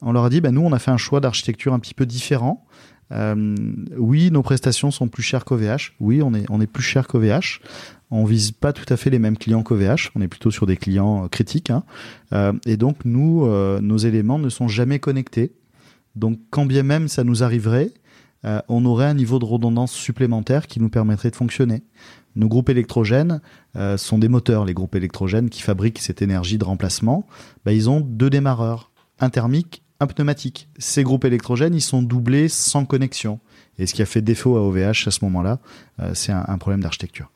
On leur a dit, ben nous, on a fait un choix d'architecture un petit peu différent. oui, nos prestations sont plus chères qu'OVH. Oui, on est, on est plus cher qu'OVH. On vise pas tout à fait les mêmes clients qu'OVH. On est plutôt sur des clients critiques. Hein. et donc, nous, nos éléments ne sont jamais connectés. Donc, quand bien même ça nous arriverait, euh, on aurait un niveau de redondance supplémentaire qui nous permettrait de fonctionner. Nos groupes électrogènes euh, sont des moteurs, les groupes électrogènes qui fabriquent cette énergie de remplacement. Bah, ils ont deux démarreurs, un thermique, un pneumatique. Ces groupes électrogènes, ils sont doublés sans connexion. Et ce qui a fait défaut à OVH à ce moment-là, euh, c'est un problème d'architecture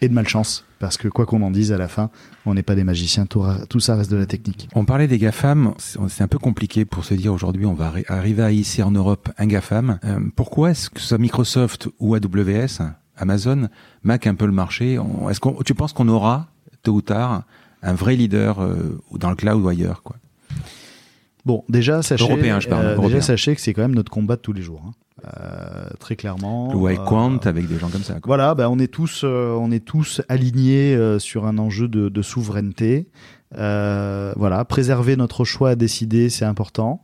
et de malchance. Parce que quoi qu'on en dise à la fin, on n'est pas des magiciens, tout, tout, ça reste de la technique. On parlait des GAFAM, c'est un peu compliqué pour se dire aujourd'hui on va arriver à hisser en Europe un GAFAM. Euh, pourquoi est-ce que ce soit Microsoft ou AWS, Amazon, Mac un peu le marché Est-ce qu'on, tu penses qu'on aura, tôt ou tard, un vrai leader euh, dans le cloud ou ailleurs quoi? Bon, déjà, sachez, européen, je parle, euh, déjà, sachez que c'est quand même notre combat de tous les jours. Hein. Euh, très clairement. Le Quant avec des gens comme ça. Quoi. Voilà, ben on est tous, euh, on est tous alignés euh, sur un enjeu de, de souveraineté. voilà, préserver notre choix à décider, c'est important.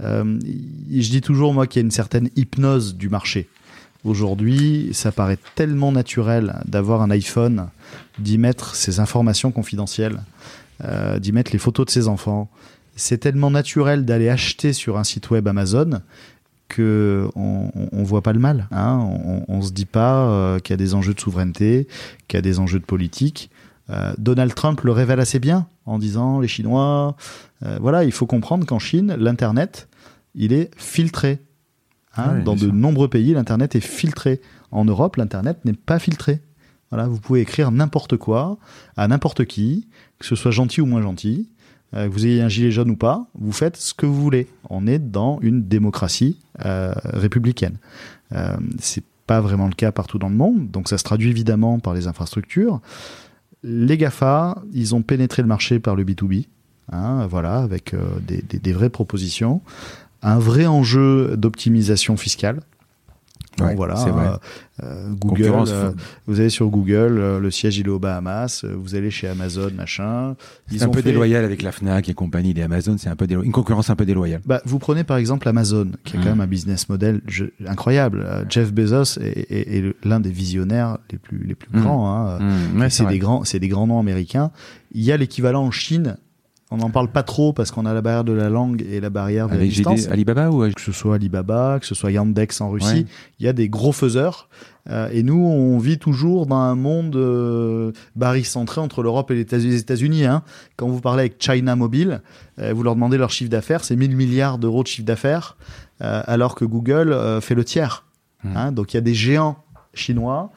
je dis toujours moi qu'il y a une certaine hypnose du marché. Aujourd'hui, ça paraît tellement naturel d'avoir un iPhone, d'y mettre ses informations confidentielles, d'y mettre les photos de ses enfants. C'est tellement naturel d'aller acheter sur un site web Amazon que on, on, voit pas le mal. Hein. On, on se dit pas euh, qu'il y a des enjeux de souveraineté, qu'il y a des enjeux de politique. Euh, Donald Trump le révèle assez bien en disant les Chinois. Euh, voilà, il faut comprendre qu'en Chine, l'internet, il est filtré. Hein. Dans de nombreux pays, l'internet est filtré. En Europe, l'internet n'est pas filtré. Voilà, vous pouvez écrire n'importe quoi à n'importe qui, que ce soit gentil ou moins gentil. Euh, que vous ayez un gilet jaune ou pas, vous faites ce que vous voulez. On est dans une démocratie euh, républicaine. Euh, c'est pas vraiment le cas partout dans le monde, donc ça se traduit évidemment par les infrastructures. Les GAFA, ils ont pénétré le marché par le B2B, hein, voilà, avec des vraies propositions, un vrai enjeu d'optimisation fiscale. Ouais, voilà, euh, euh, Google, euh, vous allez sur Google, euh, le siège il est aux Bahamas, vous allez chez Amazon, machin. C'est un peu déloyal avec la Fnac et compagnie, les Amazon, c'est un peu une concurrence un peu déloyale. Bah, vous prenez par exemple Amazon, qui a quand mmh. même un business model incroyable. Jeff Bezos est, est, est l'un des visionnaires les plus les plus mmh. grands. Hein. Mmh. c'est des grands, c'est des grands noms américains. Il y a l'équivalent en Chine on n'en parle pas trop parce qu'on a la barrière de la langue et la barrière de la distance. Alibaba ou que ce soit Alibaba, que ce soit Yandex en Russie, il y a des gros faiseurs. Euh, et nous, on vit toujours dans un monde euh, barycentré entre l'Europe et les États-Unis. Hein. Quand vous parlez avec China Mobile, euh, vous leur demandez leur chiffre d'affaires, c'est 1000 milliards d'euros de chiffre d'affaires, euh, alors que Google fait le tiers. Hmm. Hein. Donc il y a des géants chinois.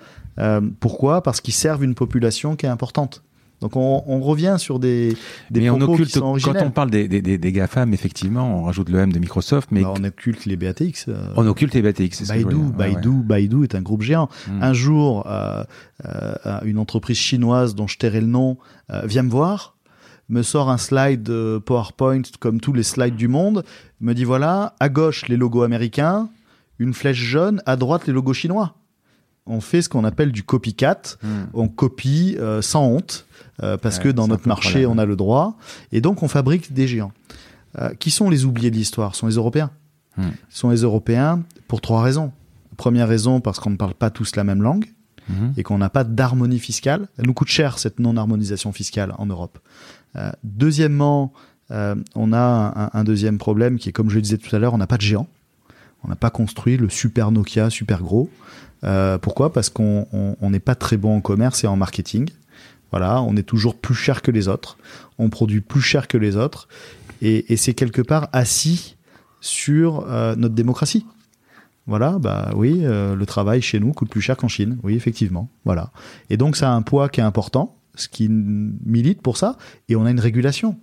pourquoi? Parce qu'ils servent une population qui est importante. Donc on, on revient sur des, des mais on occulte, qui sont originels. quand on parle des, des, des, des GAFAM, effectivement, on rajoute le M de Microsoft, mais Bah, on occulte les BATX. euh, on occulte les BATX. c'est ce Baidu. Ouais, Baidu, Baidu est un groupe géant. Mm. Un jour, euh, euh, une entreprise chinoise dont je tairai le nom euh, vient me voir, me sort un slide euh, PowerPoint comme tous les slides du monde, me dit voilà, à gauche les logos américains, une flèche jaune, à droite les logos chinois. On fait ce qu'on appelle du copycat. ouais. Mm. On copie euh, sans honte euh, parce Ouais, que dans notre marché problème. on a le droit et donc on fabrique des géants. Euh, qui sont les oubliés de l'histoire? Ce sont les Européens. Hmm. Ce sont les Européens pour trois raisons. Première raison parce qu'on ne parle pas tous la même langue Mhm. et qu'on n'a pas d'harmonie fiscale. Elle nous coûte cher cette non-harmonisation fiscale en Europe. Euh, deuxièmement, on a un, un deuxième problème qui est comme je le disais tout à l'heure, on n'a pas de géant. On n'a pas construit le super Nokia super gros. Euh, pourquoi? Parce qu'on on- on n'est pas très bon en commerce et en marketing. Voilà, on est toujours plus cher que les autres. On produit plus cher que les autres. Et, et c'est quelque part assis sur euh, notre démocratie. Voilà, bah oui, euh, le travail chez nous coûte plus cher qu'en Chine. Oui, effectivement. Voilà. Et donc ça a un poids qui est important, ce qui milite pour ça. Et on a une régulation.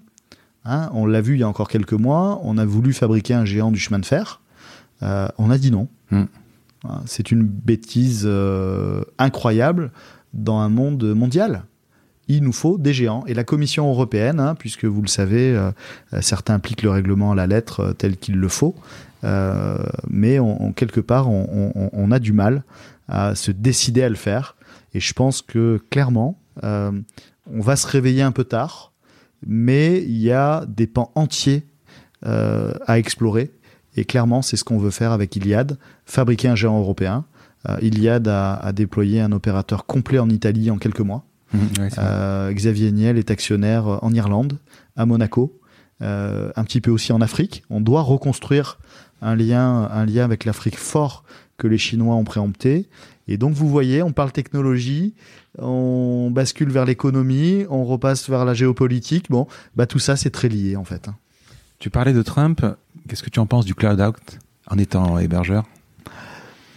Hein, on l'a vu il y a encore quelques mois. On a voulu fabriquer un géant du chemin de fer. Euh, on a dit non. Hmm. Voilà, C'est une bêtise euh, incroyable dans un monde mondial. Il nous faut des géants. Et la Commission européenne, hein, puisque vous le savez, euh, euh, certains appliquent le règlement à la lettre euh, tel qu'il le faut, mais quelque part, on, a du mal à se décider à le faire. Et je pense que clairement, on va se réveiller un peu tard, mais il y a des pans entiers à explorer. Et clairement, c'est ce qu'on veut faire avec Iliad, fabriquer un géant européen. Iliad a déployé un opérateur complet en Italie en quelques mois. Mhm. Ouais. Euh, Xavier Niel est actionnaire en Irlande, à Monaco, euh, un petit peu aussi en Afrique. On doit reconstruire un lien, un lien avec l'Afrique fort que les Chinois ont préempté. Et donc vous voyez, on parle technologie, on bascule vers l'économie, on repasse vers la géopolitique. Bon, bah tout ça c'est très lié en fait. hein. Tu parlais de Trump. Qu'est-ce que tu en penses du Cloud Act en étant hébergeur?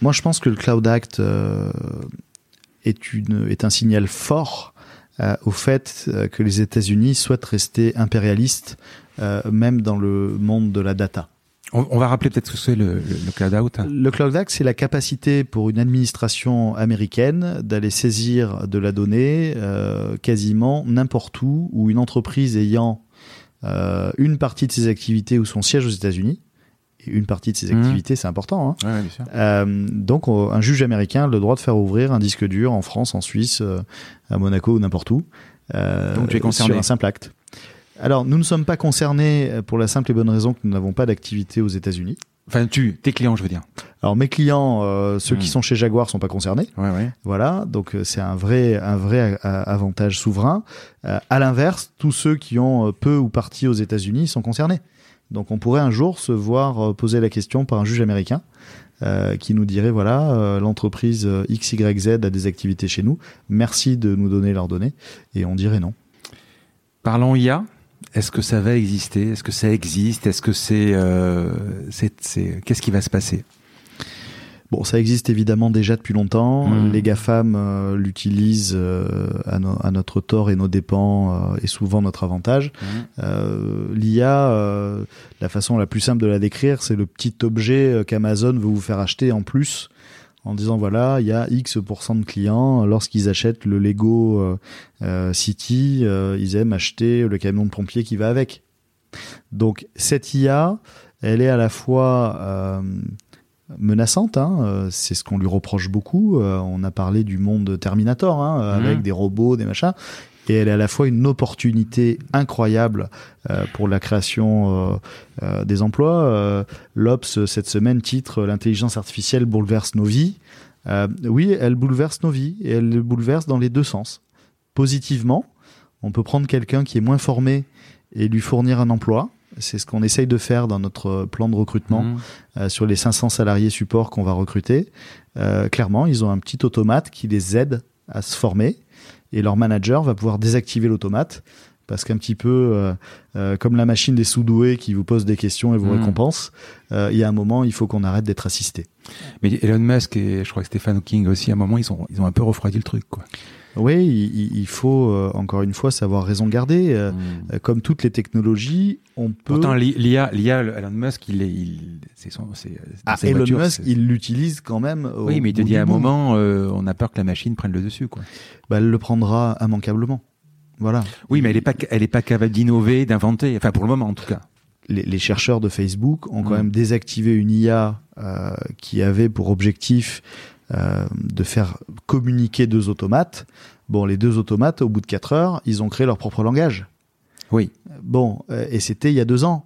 Moi, je pense que le Cloud Act euh, est, une, est un signal fort euh, au fait euh, que les États-Unis souhaitent rester impérialistes, euh, même dans le monde de la data. on, va rappeler peut-être ce que c'est le, Cloud Out. Le Cloud Act, c'est la capacité pour une administration américaine d'aller saisir de la donnée euh, quasiment n'importe où, où une entreprise ayant euh, une partie de ses activités ou son siège aux États-Unis, une partie de ses Mhm. activités, c'est important, hein, Ouais, bien sûr. Euh, donc, on- un juge américain a le droit de faire ouvrir un disque dur en France, en Suisse, euh, à Monaco ou n'importe où. euh, Donc, tu es concerné. Sur un simple acte. Alors, nous ne sommes pas concernés pour la simple et bonne raison que nous n'avons pas d'activité aux États-Unis. Enfin, tu, tes clients, je veux dire. Alors, mes clients, euh, ceux qui Hmm. sont chez Jaguar, sont pas concernés. Ouais, ouais. Voilà, donc c'est un vrai, un vrai avantage souverain. Euh, à l'inverse, tous ceux qui ont peu ou partie aux États-Unis sont concernés. Donc on pourrait un jour se voir euh, poser la question par un juge américain euh, qui nous dirait voilà, euh, l'entreprise XYZ a des activités chez nous, merci de nous donner leurs données, et on dirait non. Parlons IA. Est-ce que ça va exister? Est-ce que ça existe? Est-ce que c'est, qu'est-ce qui va se passer? Bon, ça existe évidemment déjà depuis longtemps. Mhm. Les GAFAM euh, l'utilisent euh, à, no- à notre tort et nos dépens euh, et souvent notre avantage. Euh, L'IA, la façon la plus simple de la décrire, c'est le petit objet qu'Amazon veut vous faire acheter en plus en disant voilà, il y a X% de clients, lorsqu'ils achètent le Lego City, ils aiment acheter le camion de pompier qui va avec. Donc cette IA, elle est à la fois menaçante, hein, euh, c'est ce qu'on lui reproche beaucoup. euh, on a parlé du monde Terminator, hein, Mhm. avec des robots, des machins. Et elle est à la fois une opportunité incroyable euh, pour la création euh, euh, des emplois. Euh, L'Obs, cette semaine, titre L'intelligence artificielle bouleverse nos vies. Euh, oui, elle bouleverse nos vies et elle bouleverse dans les deux sens. Positivement, on peut prendre quelqu'un qui est moins formé et lui fournir un emploi. C'est ce qu'on essaye de faire dans notre plan de recrutement Mhm. euh, sur les 500 salariés support qu'on va recruter. Euh, clairement, ils ont un petit automate qui les aide à se former et leur manager va pouvoir désactiver l'automate parce qu'un petit peu comme la machine des sous-doués qui vous pose des questions et vous Mm. récompense, il y a un moment, il faut qu'on arrête d'être assisté. Mais Elon Musk et je crois que Stephen Hawking aussi, à un moment, ils ont, ils ont un peu refroidi le truc, quoi. Oui, il, il faut euh, encore une fois savoir raison garder. Euh, euh, Comme toutes les technologies, on peut. Pourtant, l'IA, l'IA, Elon Musk, il est, il, c'est son, c'est, Ah, Elon voitures, Musk, il l'utilise quand même. au Oui, mais il te dit à un moment, euh, on a peur que la machine prenne le dessus, quoi. Bah, elle le prendra immanquablement. Voilà. Oui, mais elle est pas, elle est pas capable d'innover, d'inventer. Enfin, pour le moment, en tout cas. les, les chercheurs de Facebook ont quand Mm. même désactivé une IA qui avait pour objectif de faire communiquer deux automates. Bon, les deux automates, au bout de quatre heures, ils ont créé leur propre langage. Oui. Bon, euh, et c'était il y a deux ans.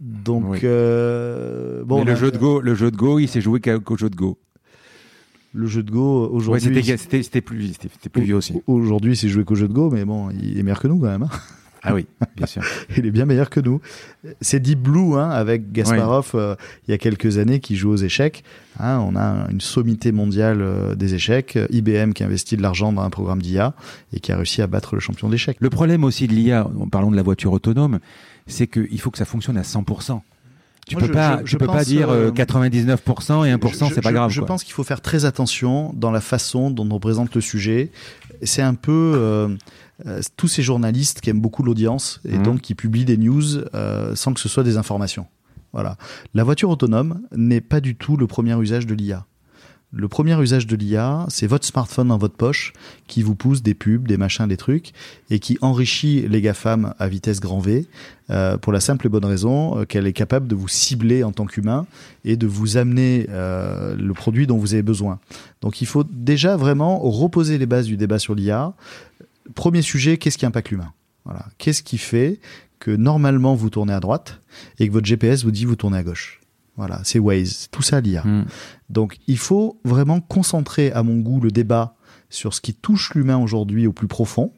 Donc, Oui. euh, bon, mais le jeu de Go, le jeu de Go, il s'est joué qu'au jeu de Go. le jeu de Go Ouais, aujourd'hui. c'était, c'était, plus, plus vieux aussi. Aujourd'hui, c'est joué qu'au jeu de Go, mais bon, il est meilleur que nous quand même. hein. Ah oui, bien sûr. Il est bien meilleur que nous. C'est Deep Blue hein, avec Gasparov euh, il y a quelques années qui joue aux échecs. Hein, on a une sommité mondiale euh, des échecs. IBM qui investit de l'argent dans un programme d'IA et qui a réussi à battre le champion d'échecs. Le problème aussi de l'IA, en parlant de la voiture autonome, c'est qu'il faut que ça fonctionne à 100%. Tu Moi, peux je- pas, je- tu je peux pas dire euh, euh, 99% et 1%, Je- c'est pas grave. Je quoi. pense qu'il faut faire très attention dans la façon dont on présente le sujet. C'est un peu euh, euh, tous ces journalistes qui aiment beaucoup l'audience et Mhm. donc qui publient des news euh, sans que ce soit des informations. Voilà. La voiture autonome n'est pas du tout le premier usage de l'IA. Le premier usage de l'IA, c'est votre smartphone dans votre poche qui vous pousse des pubs, des machins, des trucs et qui enrichit les GAFAM à vitesse grand V euh, pour la simple et bonne raison qu'elle est capable de vous cibler en tant qu'humain et de vous amener euh, le produit dont vous avez besoin. Donc il faut déjà vraiment reposer les bases du débat sur l'IA. Premier sujet, qu'est-ce qui impacte l'humain? Voilà. Qu'est-ce qui fait que normalement vous tournez à droite et que votre GPS vous dit vous tournez à gauche? Voilà, c'est Waze, tout ça l'IA. Mm. Donc il faut vraiment concentrer à mon goût le débat sur ce qui touche l'humain aujourd'hui au plus profond.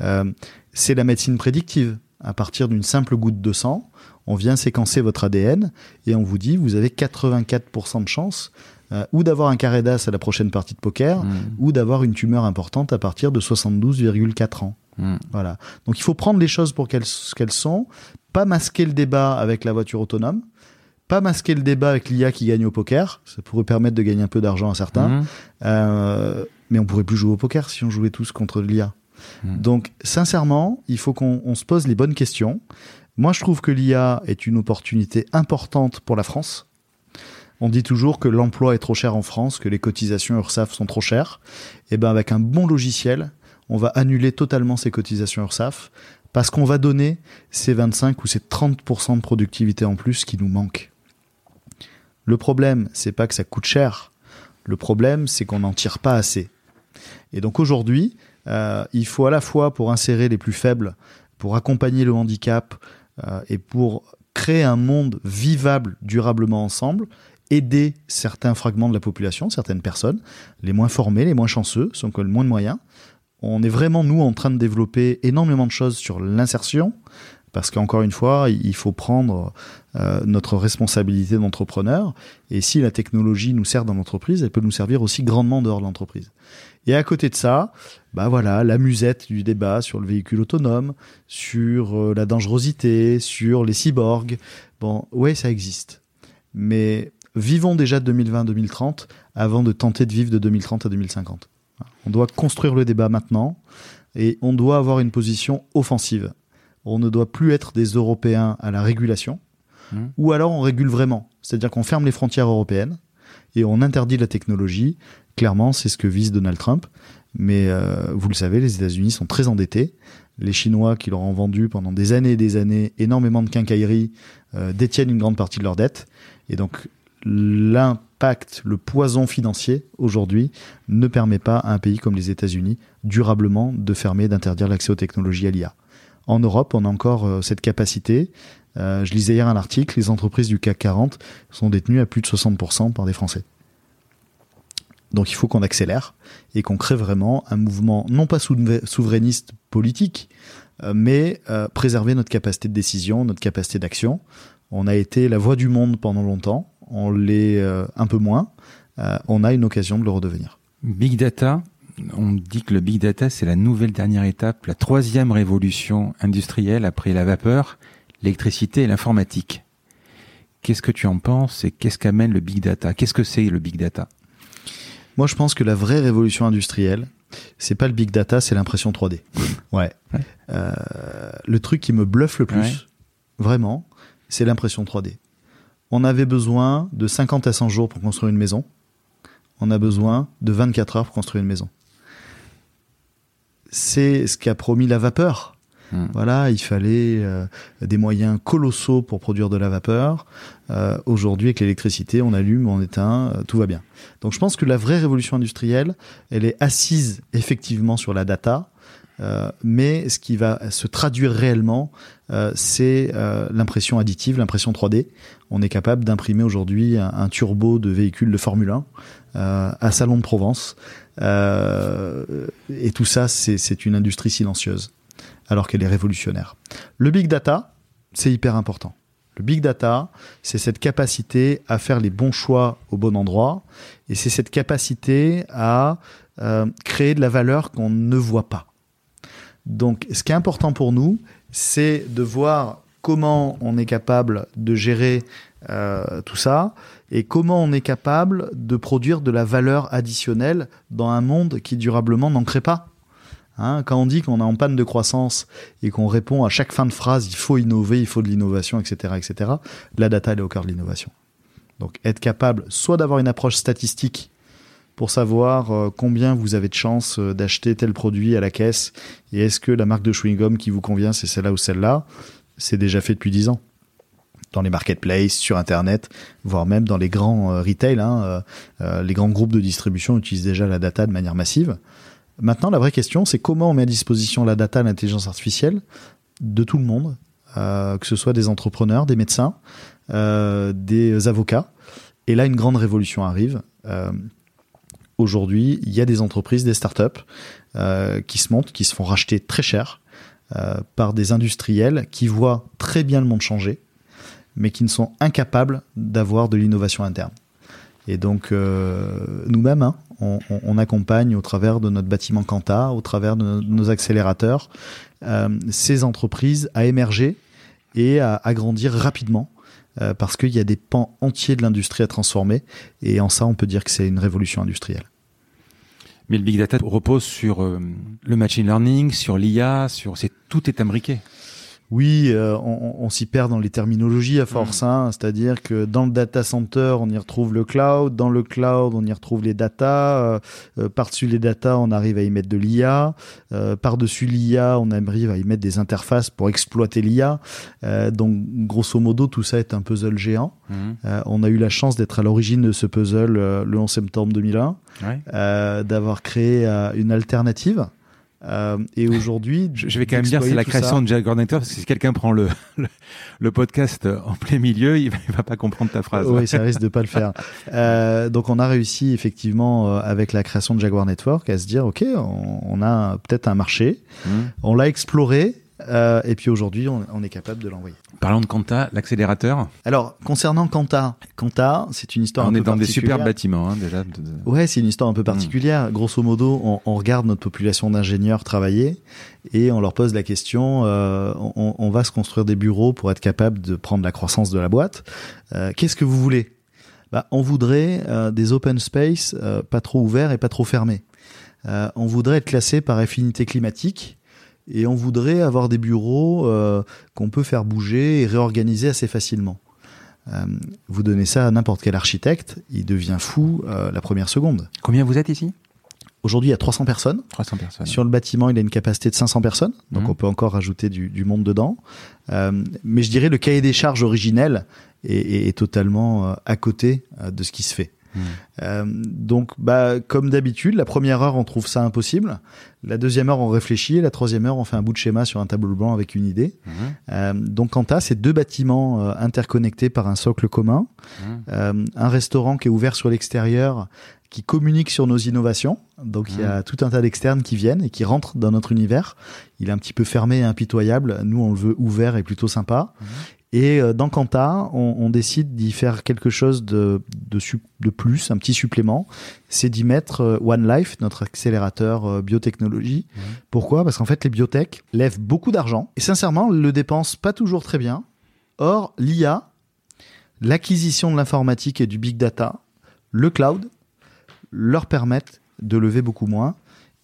Euh, c'est la médecine prédictive. À partir d'une simple goutte de sang, on vient séquencer votre ADN et on vous dit vous avez 84% de chance euh, ou d'avoir un carré d'as à la prochaine partie de poker Mm. ou d'avoir une tumeur importante à partir de 72,4 ans. Mm. Voilà. Donc il faut prendre les choses pour qu'elles ce qu'elles sont, pas masquer le débat avec la voiture autonome, pas masquer le débat avec l'IA qui gagne au poker, ça pourrait permettre de gagner un peu d'argent à certains, Mm. euh, mais on pourrait plus jouer au poker si on jouait tous contre l'IA. Donc sincèrement, il faut qu'on on se pose les bonnes questions. Moi, je trouve que l'IA est une opportunité importante pour la France. On dit toujours que l'emploi est trop cher en France, que les cotisations URSAF sont trop chères. Et ben avec un bon logiciel, on va annuler totalement ces cotisations URSAF parce qu'on va donner ces 25 ou ces 30% de productivité en plus qui nous manquent. Le problème, c'est pas que ça coûte cher. Le problème, c'est qu'on n'en tire pas assez. Et donc aujourd'hui, euh, il faut à la fois pour insérer les plus faibles, pour accompagner le handicap euh, et pour créer un monde vivable durablement ensemble, aider certains fragments de la population, certaines personnes, les moins formés, les moins chanceux, ceux qui le moins de moyens. On est vraiment, nous, en train de développer énormément de choses sur l'insertion, parce qu'encore une fois, il faut prendre euh, notre responsabilité d'entrepreneur, et si la technologie nous sert dans l'entreprise, elle peut nous servir aussi grandement dehors de l'entreprise. Et à côté de ça, bah voilà, la musette du débat sur le véhicule autonome, sur euh, la dangerosité, sur les cyborgs. Bon, ouais, ça existe. Mais vivons déjà de 2020-2030 avant de tenter de vivre de 2030 à 2050. On doit construire le débat maintenant et on doit avoir une position offensive. On ne doit plus être des Européens à la régulation, Mmh. ou alors on régule vraiment. C'est-à-dire qu'on ferme les frontières européennes et on interdit la technologie. Clairement, c'est ce que vise Donald Trump. Mais euh, vous le savez, les États-Unis sont très endettés. Les Chinois qui leur ont vendu pendant des années et des années énormément de quincailleries euh, détiennent une grande partie de leurs dettes. Et donc l'impact, le poison financier aujourd'hui ne permet pas à un pays comme les États-Unis durablement de fermer, d'interdire l'accès aux technologies à l'IA. En Europe, on a encore euh, cette capacité. Euh, je lisais hier un article, les entreprises du CAC 40 sont détenues à plus de 60% par des Français. Donc il faut qu'on accélère et qu'on crée vraiment un mouvement, non pas souve- souverainiste politique, euh, mais préserver notre capacité de décision, notre capacité d'action. On a été la voix du monde pendant longtemps, on l'est euh, un peu moins. Euh, on a une occasion de le redevenir. Big data, on dit que le big data, c'est la nouvelle dernière étape, la troisième révolution industrielle après la vapeur, l'électricité et l'informatique. Qu'est-ce que tu en penses et qu'est-ce qu'amène le big data? Qu'est-ce que c'est le big data? Moi, je pense que la vraie révolution industrielle, c'est pas le big data, c'est l'impression 3D. Ouais. Euh, le truc qui me bluffe le plus, vraiment, c'est l'impression 3D. On avait besoin de 50 à 100 jours pour construire une maison. On a besoin de 24 heures pour construire une maison. C'est ce qu'a promis la vapeur. Hmm. Voilà, il fallait euh, des moyens colossaux pour produire de la vapeur. Euh, aujourd'hui, avec l'électricité, on allume, on éteint, euh, tout va bien. Donc, je pense que la vraie révolution industrielle, elle est assise effectivement sur la data, mais ce qui va se traduire réellement, c'est l'impression additive, l'impression 3D. On est capable d'imprimer aujourd'hui un, turbo de véhicule de Formule 1 à Salon de Provence. et tout ça, c'est une industrie silencieuse alors qu'elle est révolutionnaire. Le big data, c'est hyper important. Le big data, c'est cette capacité à faire les bons choix au bon endroit et c'est cette capacité à euh, créer de la valeur qu'on ne voit pas. Donc, ce qui est important pour nous, c'est de voir comment on est capable de gérer euh, tout ça et comment on est capable de produire de la valeur additionnelle dans un monde qui durablement n'en crée pas. Hein, quand on dit qu'on est en panne de croissance et qu'on répond à chaque fin de phrase, il faut innover, il faut de l'innovation, etc., etc., la data, elle est au cœur de l'innovation. Donc, être capable soit d'avoir une approche statistique pour savoir euh, combien vous avez de chances euh, d'acheter tel produit à la caisse et est-ce que la marque de chewing-gum qui vous convient, c'est celle-là ou celle-là, c'est déjà fait depuis 10 ans dans les marketplaces, sur Internet, voire même dans les grands euh, retail. Hein, les grands groupes de distribution utilisent déjà la data de manière massive. Maintenant, la vraie question, c'est comment on met à disposition la data, l'intelligence artificielle de tout le monde, que ce soit des entrepreneurs, des médecins, des avocats. Et là, une grande révolution arrive. Euh, aujourd'hui, il y a des entreprises, des startups qui se montent, qui se font racheter très cher par des industriels qui voient très bien le monde changer, mais qui ne sont incapables d'avoir de l'innovation interne. Et donc, nous-mêmes, hein, on, accompagne au travers de notre bâtiment Quanta, au travers de nos, accélérateurs, euh, ces entreprises à émerger et à, grandir rapidement. Euh, parce qu'il y a des pans entiers de l'industrie à transformer et en ça on peut dire que c'est une révolution industrielle. Mais le big data repose sur euh, le machine learning, sur l'IA, sur c'est tout est imbriqué. Oui, euh, on, s'y perd dans les terminologies à force. Mm. Hein, C'est-à-dire que dans le data center, on y retrouve le cloud. Dans le cloud, on y retrouve les data. Euh, euh, par-dessus les data, on arrive à y mettre de l'IA. par-dessus l'IA, on arrive à y mettre des interfaces pour exploiter l'IA. donc, grosso modo, tout ça est un puzzle géant. Mm. on a eu la chance d'être à l'origine de ce puzzle le 11 septembre 2001, d'avoir créé une alternative. Euh, et aujourd'hui, je vais quand même dire c'est la création de Jack Network parce que si quelqu'un prend le, le, podcast en plein milieu, il va, va pas comprendre ta phrase. Oui, ça risque de pas le faire. Euh, donc on a réussi effectivement euh, avec la création de Jaguar Network à se dire ok, on, on a peut-être un marché, mmh. on l'a exploré euh, et puis aujourd'hui, on, est capable de l'envoyer. Parlons de Quanta, l'accélérateur. Alors, concernant Quanta, Quanta, c'est une histoire on un est dans des superbes bâtiments, hein, déjà. Ouais, c'est une histoire un peu particulière. Grosso modo, on, regarde notre population d'ingénieurs travailler et on leur pose la question euh, on, va se construire des bureaux pour être capable de prendre la croissance de la boîte. Euh, qu'est-ce que vous voulez? Bah, On voudrait des open space pas trop ouverts et pas trop fermés. on voudrait être classé par affinité climatique et on voudrait avoir des bureaux euh, qu'on peut faire bouger et réorganiser assez facilement. Euh, vous donnez ça à n'importe quel architecte, il devient fou euh, la première seconde. Combien vous êtes ici? Aujourd'hui, il y a 300 personnes. 300 personnes. Sur le bâtiment, il a une capacité de 500 personnes, donc mmh. on peut encore rajouter du, du monde dedans. mais je dirais le cahier des charges originel est, est totalement à côté de ce qui se fait. Euh, donc, bah, comme d'habitude, la première heure, on trouve ça impossible. La deuxième heure, on réfléchit. la troisième heure, on fait un bout de schéma sur un tableau blanc avec une idée. Mhm. Euh, donc, quant à ces deux bâtiments euh, interconnectés par un socle commun, mhm. un restaurant qui est ouvert sur l'extérieur, qui communique sur nos innovations. Donc, il y a mhm. tout un tas d'externes qui viennent et qui rentrent dans notre univers. Il est un petit peu fermé et impitoyable. Nous, on le veut ouvert et plutôt sympa Et euh, dans Quanta, on, on décide d'y faire quelque chose de, de, plus, un petit supplément. C'est d'y mettre euh, One Life, notre accélérateur euh, biotechnologie. Pourquoi? Parce qu'en fait, les biotech lèvent beaucoup d'argent et sincèrement, le dépensent pas toujours très bien. Or, l'IA, l'acquisition de l'informatique et du big data, le cloud, leur permettent de lever beaucoup moins.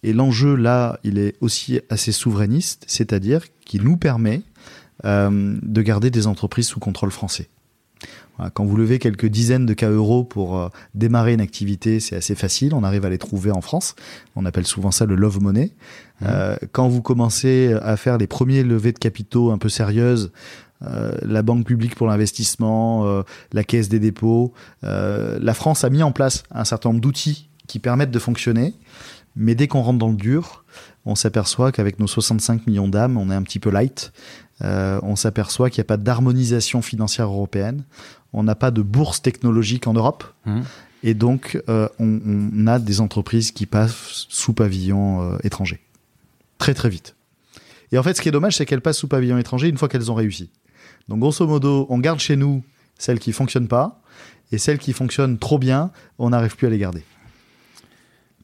Et l'enjeu là, il est aussi assez souverainiste, c'est-à-dire qu'il nous permet de garder des entreprises sous contrôle français. Quand vous levez quelques dizaines de cas euros pour euh, démarrer une activité, c'est assez facile. On arrive à les trouver en France. On appelle souvent ça le love money. Euh, quand vous commencez à faire les premiers levées de capitaux un peu sérieuses, euh, la Banque publique pour l'investissement, euh, la Caisse des dépôts, euh, la France a mis en place un certain nombre d'outils qui permettent de fonctionner. Mais dès qu'on rentre dans le dur, on s'aperçoit qu'avec nos 65 millions d'âmes, on est un petit peu light. Euh, on s'aperçoit qu'il n'y a pas d'harmonisation financière européenne. On n'a pas de bourse technologique en Europe. Mhm. Et donc, euh, on, on a des entreprises qui passent sous pavillon euh, étranger. Très, très vite. Et en fait, ce qui est dommage, c'est qu'elles passent sous pavillon étranger une fois qu'elles ont réussi. Donc, grosso modo, on garde chez nous celles qui fonctionnent pas. Et celles qui fonctionnent trop bien, on n'arrive plus à les garder.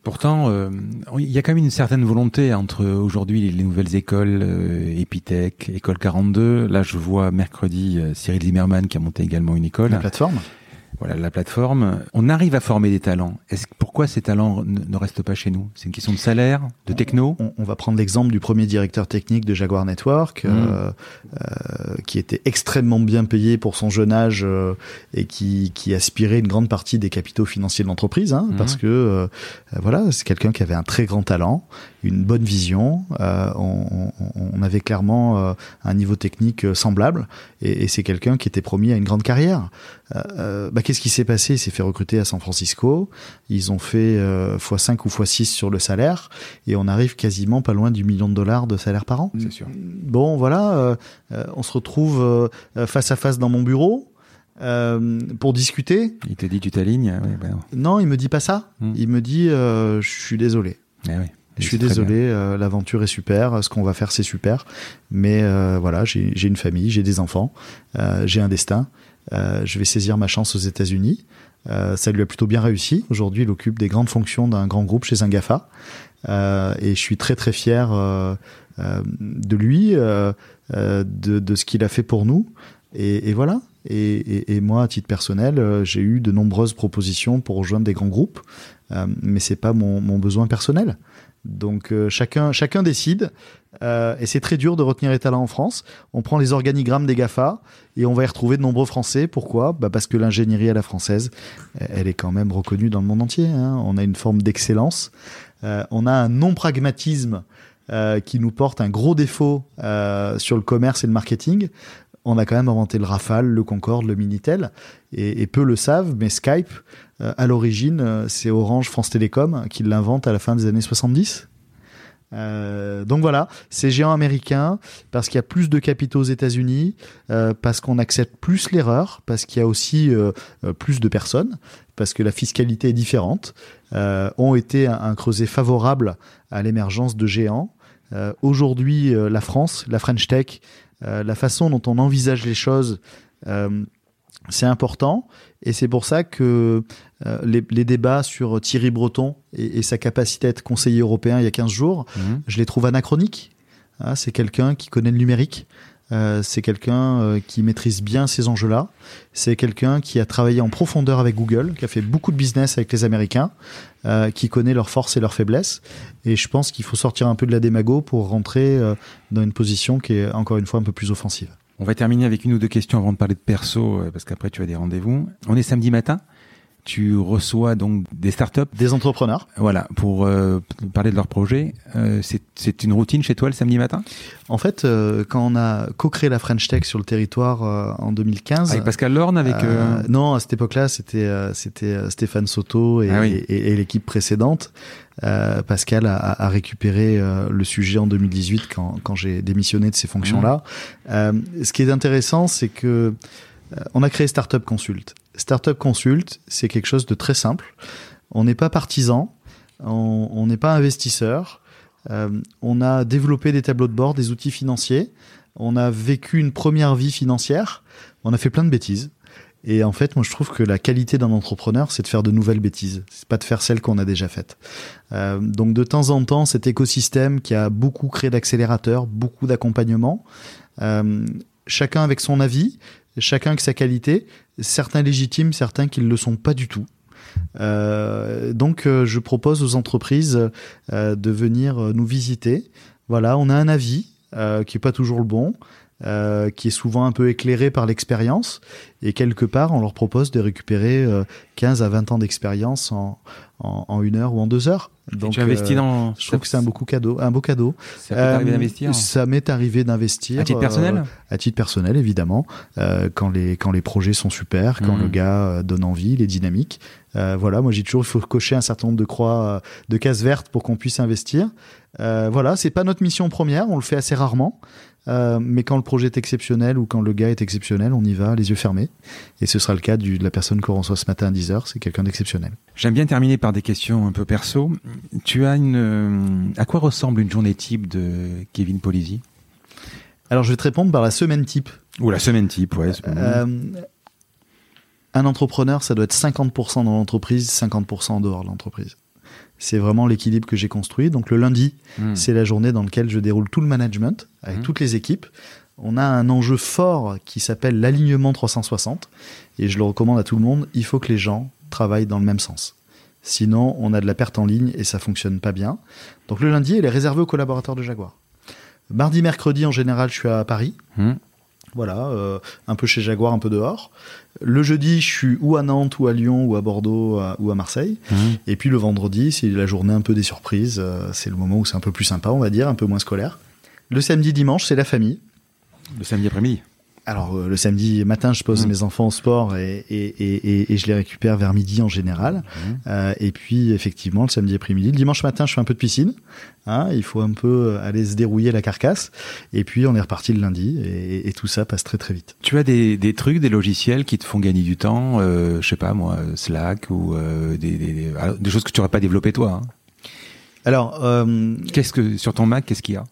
Pourtant, euh, il y a quand même une certaine volonté entre aujourd'hui les nouvelles écoles, euh, Epitech, École 42. Là, je vois mercredi euh, Cyril Zimmerman qui a monté également une école. La plateforme Voilà, la plateforme. On arrive à former des talents. Est-ce pourquoi ces talents ne, ne restent pas chez nous? C'est une question de salaire, de techno? on, on va prendre l'exemple du premier directeur technique de Jaguar Network, Mm. euh, euh, qui était extrêmement bien payé pour son jeune âge euh, et qui, qui aspirait une grande partie des capitaux financiers de l'entreprise, hein, Mhm. parce que euh, voilà, c'est quelqu'un qui avait un très grand talent, une bonne vision. euh, on, on- on avait clairement euh, un niveau technique semblable, et, et c'est quelqu'un qui était promis à une grande carrière. Bah, qu'est-ce qui s'est passé? Il s'est fait recruter à San Francisco. Ils ont fait euh, x5 ou x6 sur le salaire et on arrive quasiment pas loin du million de dollars de salaire par an. C'est sûr. Bon, voilà, euh, euh, on se retrouve euh, face à face dans mon bureau euh, pour discuter. Il te dit tu t'alignes? Oui, ben, Non, il me dit pas ça. Mm. Il me dit euh, je suis désolé. eh oui. Je suis désolé, euh, l'aventure est super, ce qu'on va faire c'est super, mais voilà, j'ai une famille, j'ai des enfants, j'ai un destin, je vais saisir ma chance aux États-Unis. Euh, ça lui a plutôt bien réussi. Aujourd'hui, il occupe des grandes fonctions d'un grand groupe chez un Euh, et je suis très très fier euh, euh, de lui, euh, euh, de, ce qu'il a fait pour nous, et, voilà. Et, moi, à titre personnel, euh, j'ai eu de nombreuses propositions pour rejoindre des grands groupes, euh, mais c'est pas mon besoin personnel. Donc euh, chacun, chacun décide, euh, et c'est très dur de retenir les talents en France. On prend les organigrammes des GAFA et on va y retrouver de nombreux Français. Pourquoi? Bah Parce que l'ingénierie à la française, elle est quand même reconnue dans le monde entier. hein. On a une forme d'excellence. Euh, on a un non-pragmatisme euh, qui nous porte un gros défaut euh, sur le commerce et le marketing. On a quand même inventé le Rafale, le Concorde, le Minitel, et, et peu le savent, mais Skype, à l'origine, euh, c'est Orange France Télécom qui l'invente à la fin des années 70. Euh, donc voilà, ces géants américains, parce qu'il y a plus de capitaux aux États-Unis, euh, parce qu'on accepte plus l'erreur, parce qu'il y a aussi euh, euh, plus de personnes, parce que la fiscalité est différente, euh, ont été un, un creuset favorable à l'émergence de géants. Euh, Aujourd'hui, euh, la France, la French Tech, euh, la façon dont on envisage les choses, euh, c'est important. Et c'est pour ça que euh, les, les débats sur Thierry Breton et, et sa capacité à être conseiller européen il y a 15 jours, Mhm. je les trouve anachroniques. Ah, c'est quelqu'un qui connaît le numérique. Euh, c'est quelqu'un euh, qui maîtrise bien ces enjeux-là. C'est quelqu'un qui a travaillé en profondeur avec Google, qui a fait beaucoup de business avec les Américains, euh, qui connaît leurs forces et leurs faiblesses. Et je pense qu'il faut sortir un peu de la démago pour rentrer dans une position qui est encore une fois un peu plus offensive. On va terminer avec une ou deux questions avant de parler de perso, parce qu'après tu as des rendez-vous. On est samedi matin. Tu reçois donc des startups, Des entrepreneurs. voilà, pour euh, parler de leurs projets. Euh, c'est- une routine chez toi le samedi matin? En fait, euh, quand on a co-créé la French Tech sur le territoire euh, en 2015, Avec Pascal Lorne, avec. Non, à cette époque-là, c'était euh, c'était euh, Stéphane Soto et, Ah oui. et- et l'équipe précédente. Euh, Pascal a, a récupéré euh, le sujet en 2018 quand, quand j'ai démissionné de ces fonctions-là. Euh, ce qui est intéressant, c'est que on a créé Startup Consult. Startup Consult, c'est quelque chose de très simple. On n'est pas partisan, on n'est pas investisseur. on a développé des tableaux de bord, des outils financiers. On a vécu une première vie financière. On a fait plein de bêtises. Et en fait, moi, je trouve que la qualité d'un entrepreneur, c'est de faire de nouvelles bêtises. C'est pas de faire celles qu'on a déjà faites. Euh, donc, de temps en temps, cet écosystème qui a beaucoup créé d'accélérateurs, beaucoup d'accompagnement, euh, chacun avec son avis, chacun avec sa qualité, certains légitimes, certains qui ne le sont pas du tout. Euh, donc, euh, je propose aux entreprises euh, de venir nous visiter. Voilà, on a un avis qui est pas toujours le bon. Euh, qui est souvent un peu éclairé par l'expérience. Et quelque part, on leur propose de récupérer 15 euh, à 20 ans d'expérience en, en, en, une heure ou en deux heures. Donc, tu investis euh, dans. Je trouve que c'est un beau cadeau, un beau cadeau. Ça m'est arrivé d'investir. Ça m'est arrivé d'investir. À titre personnel. à titre personnel, évidemment. quand les quand les projets sont super, quand le mmh. gars donne envie, les dynamiques. voilà, moi j'ai toujours il faut cocher un certain nombre de croix, de cases vertes pour qu'on puisse investir. voilà, c'est pas notre mission première, on le fait assez rarement. Euh, mais quand le projet est exceptionnel ou quand le gars est exceptionnel, on y va les yeux fermés. Et ce sera le cas de la personne qu'on reçoit ce matin à 10h, c'est quelqu'un d'exceptionnel. J'aime bien terminer par des questions un peu perso. Tu as une... Euh, à quoi ressemble une journée type de Kevin Polisi? Alors je vais te répondre par la semaine type. Ou la semaine type, ouais. Euh, un entrepreneur, ça doit être 50% dans l'entreprise, 50% en dehors de l'entreprise. C'est vraiment l'équilibre que j'ai construit. Donc le lundi, hmm. c'est la journée dans laquelle je déroule tout le management avec hmm. toutes les équipes. On a un enjeu fort qui s'appelle l'alignement 360 et je le recommande à tout le monde. Il faut que les gens travaillent dans le même sens. Sinon, on a de la perte en ligne et ça fonctionne pas bien. Donc le lundi, il est réservé aux collaborateurs de Jaguar. Mardi, mercredi, en général, je suis à Paris. Hmm. Voilà, euh, un peu chez Jaguar, un peu dehors. Le jeudi, je suis ou à Nantes, ou à Lyon, ou à Bordeaux, ou à Marseille. Mmh. Et puis le vendredi, c'est la journée un peu des surprises. Euh, c'est le moment où c'est un peu plus sympa, on va dire, un peu moins scolaire. Le samedi, dimanche, c'est la famille. Le samedi après-midi alors euh, le samedi matin, je pose mmh. mes enfants au sport et, et, et, et, je les récupère vers midi en général. Mmh. Euh, et puis effectivement, le samedi après-midi, le dimanche matin, je fais un peu de piscine. Hein, il faut un peu aller se dérouiller la carcasse. Et puis on est reparti le lundi et, tout ça passe très très vite. Tu as des, des trucs, des logiciels qui te font gagner du temps, euh, je sais pas moi, Slack ou euh, des, des, des, choses que tu n'aurais pas développé toi. Hein? Alors, euh, qu'est-ce que sur ton Mac, qu'est-ce qu'il y a?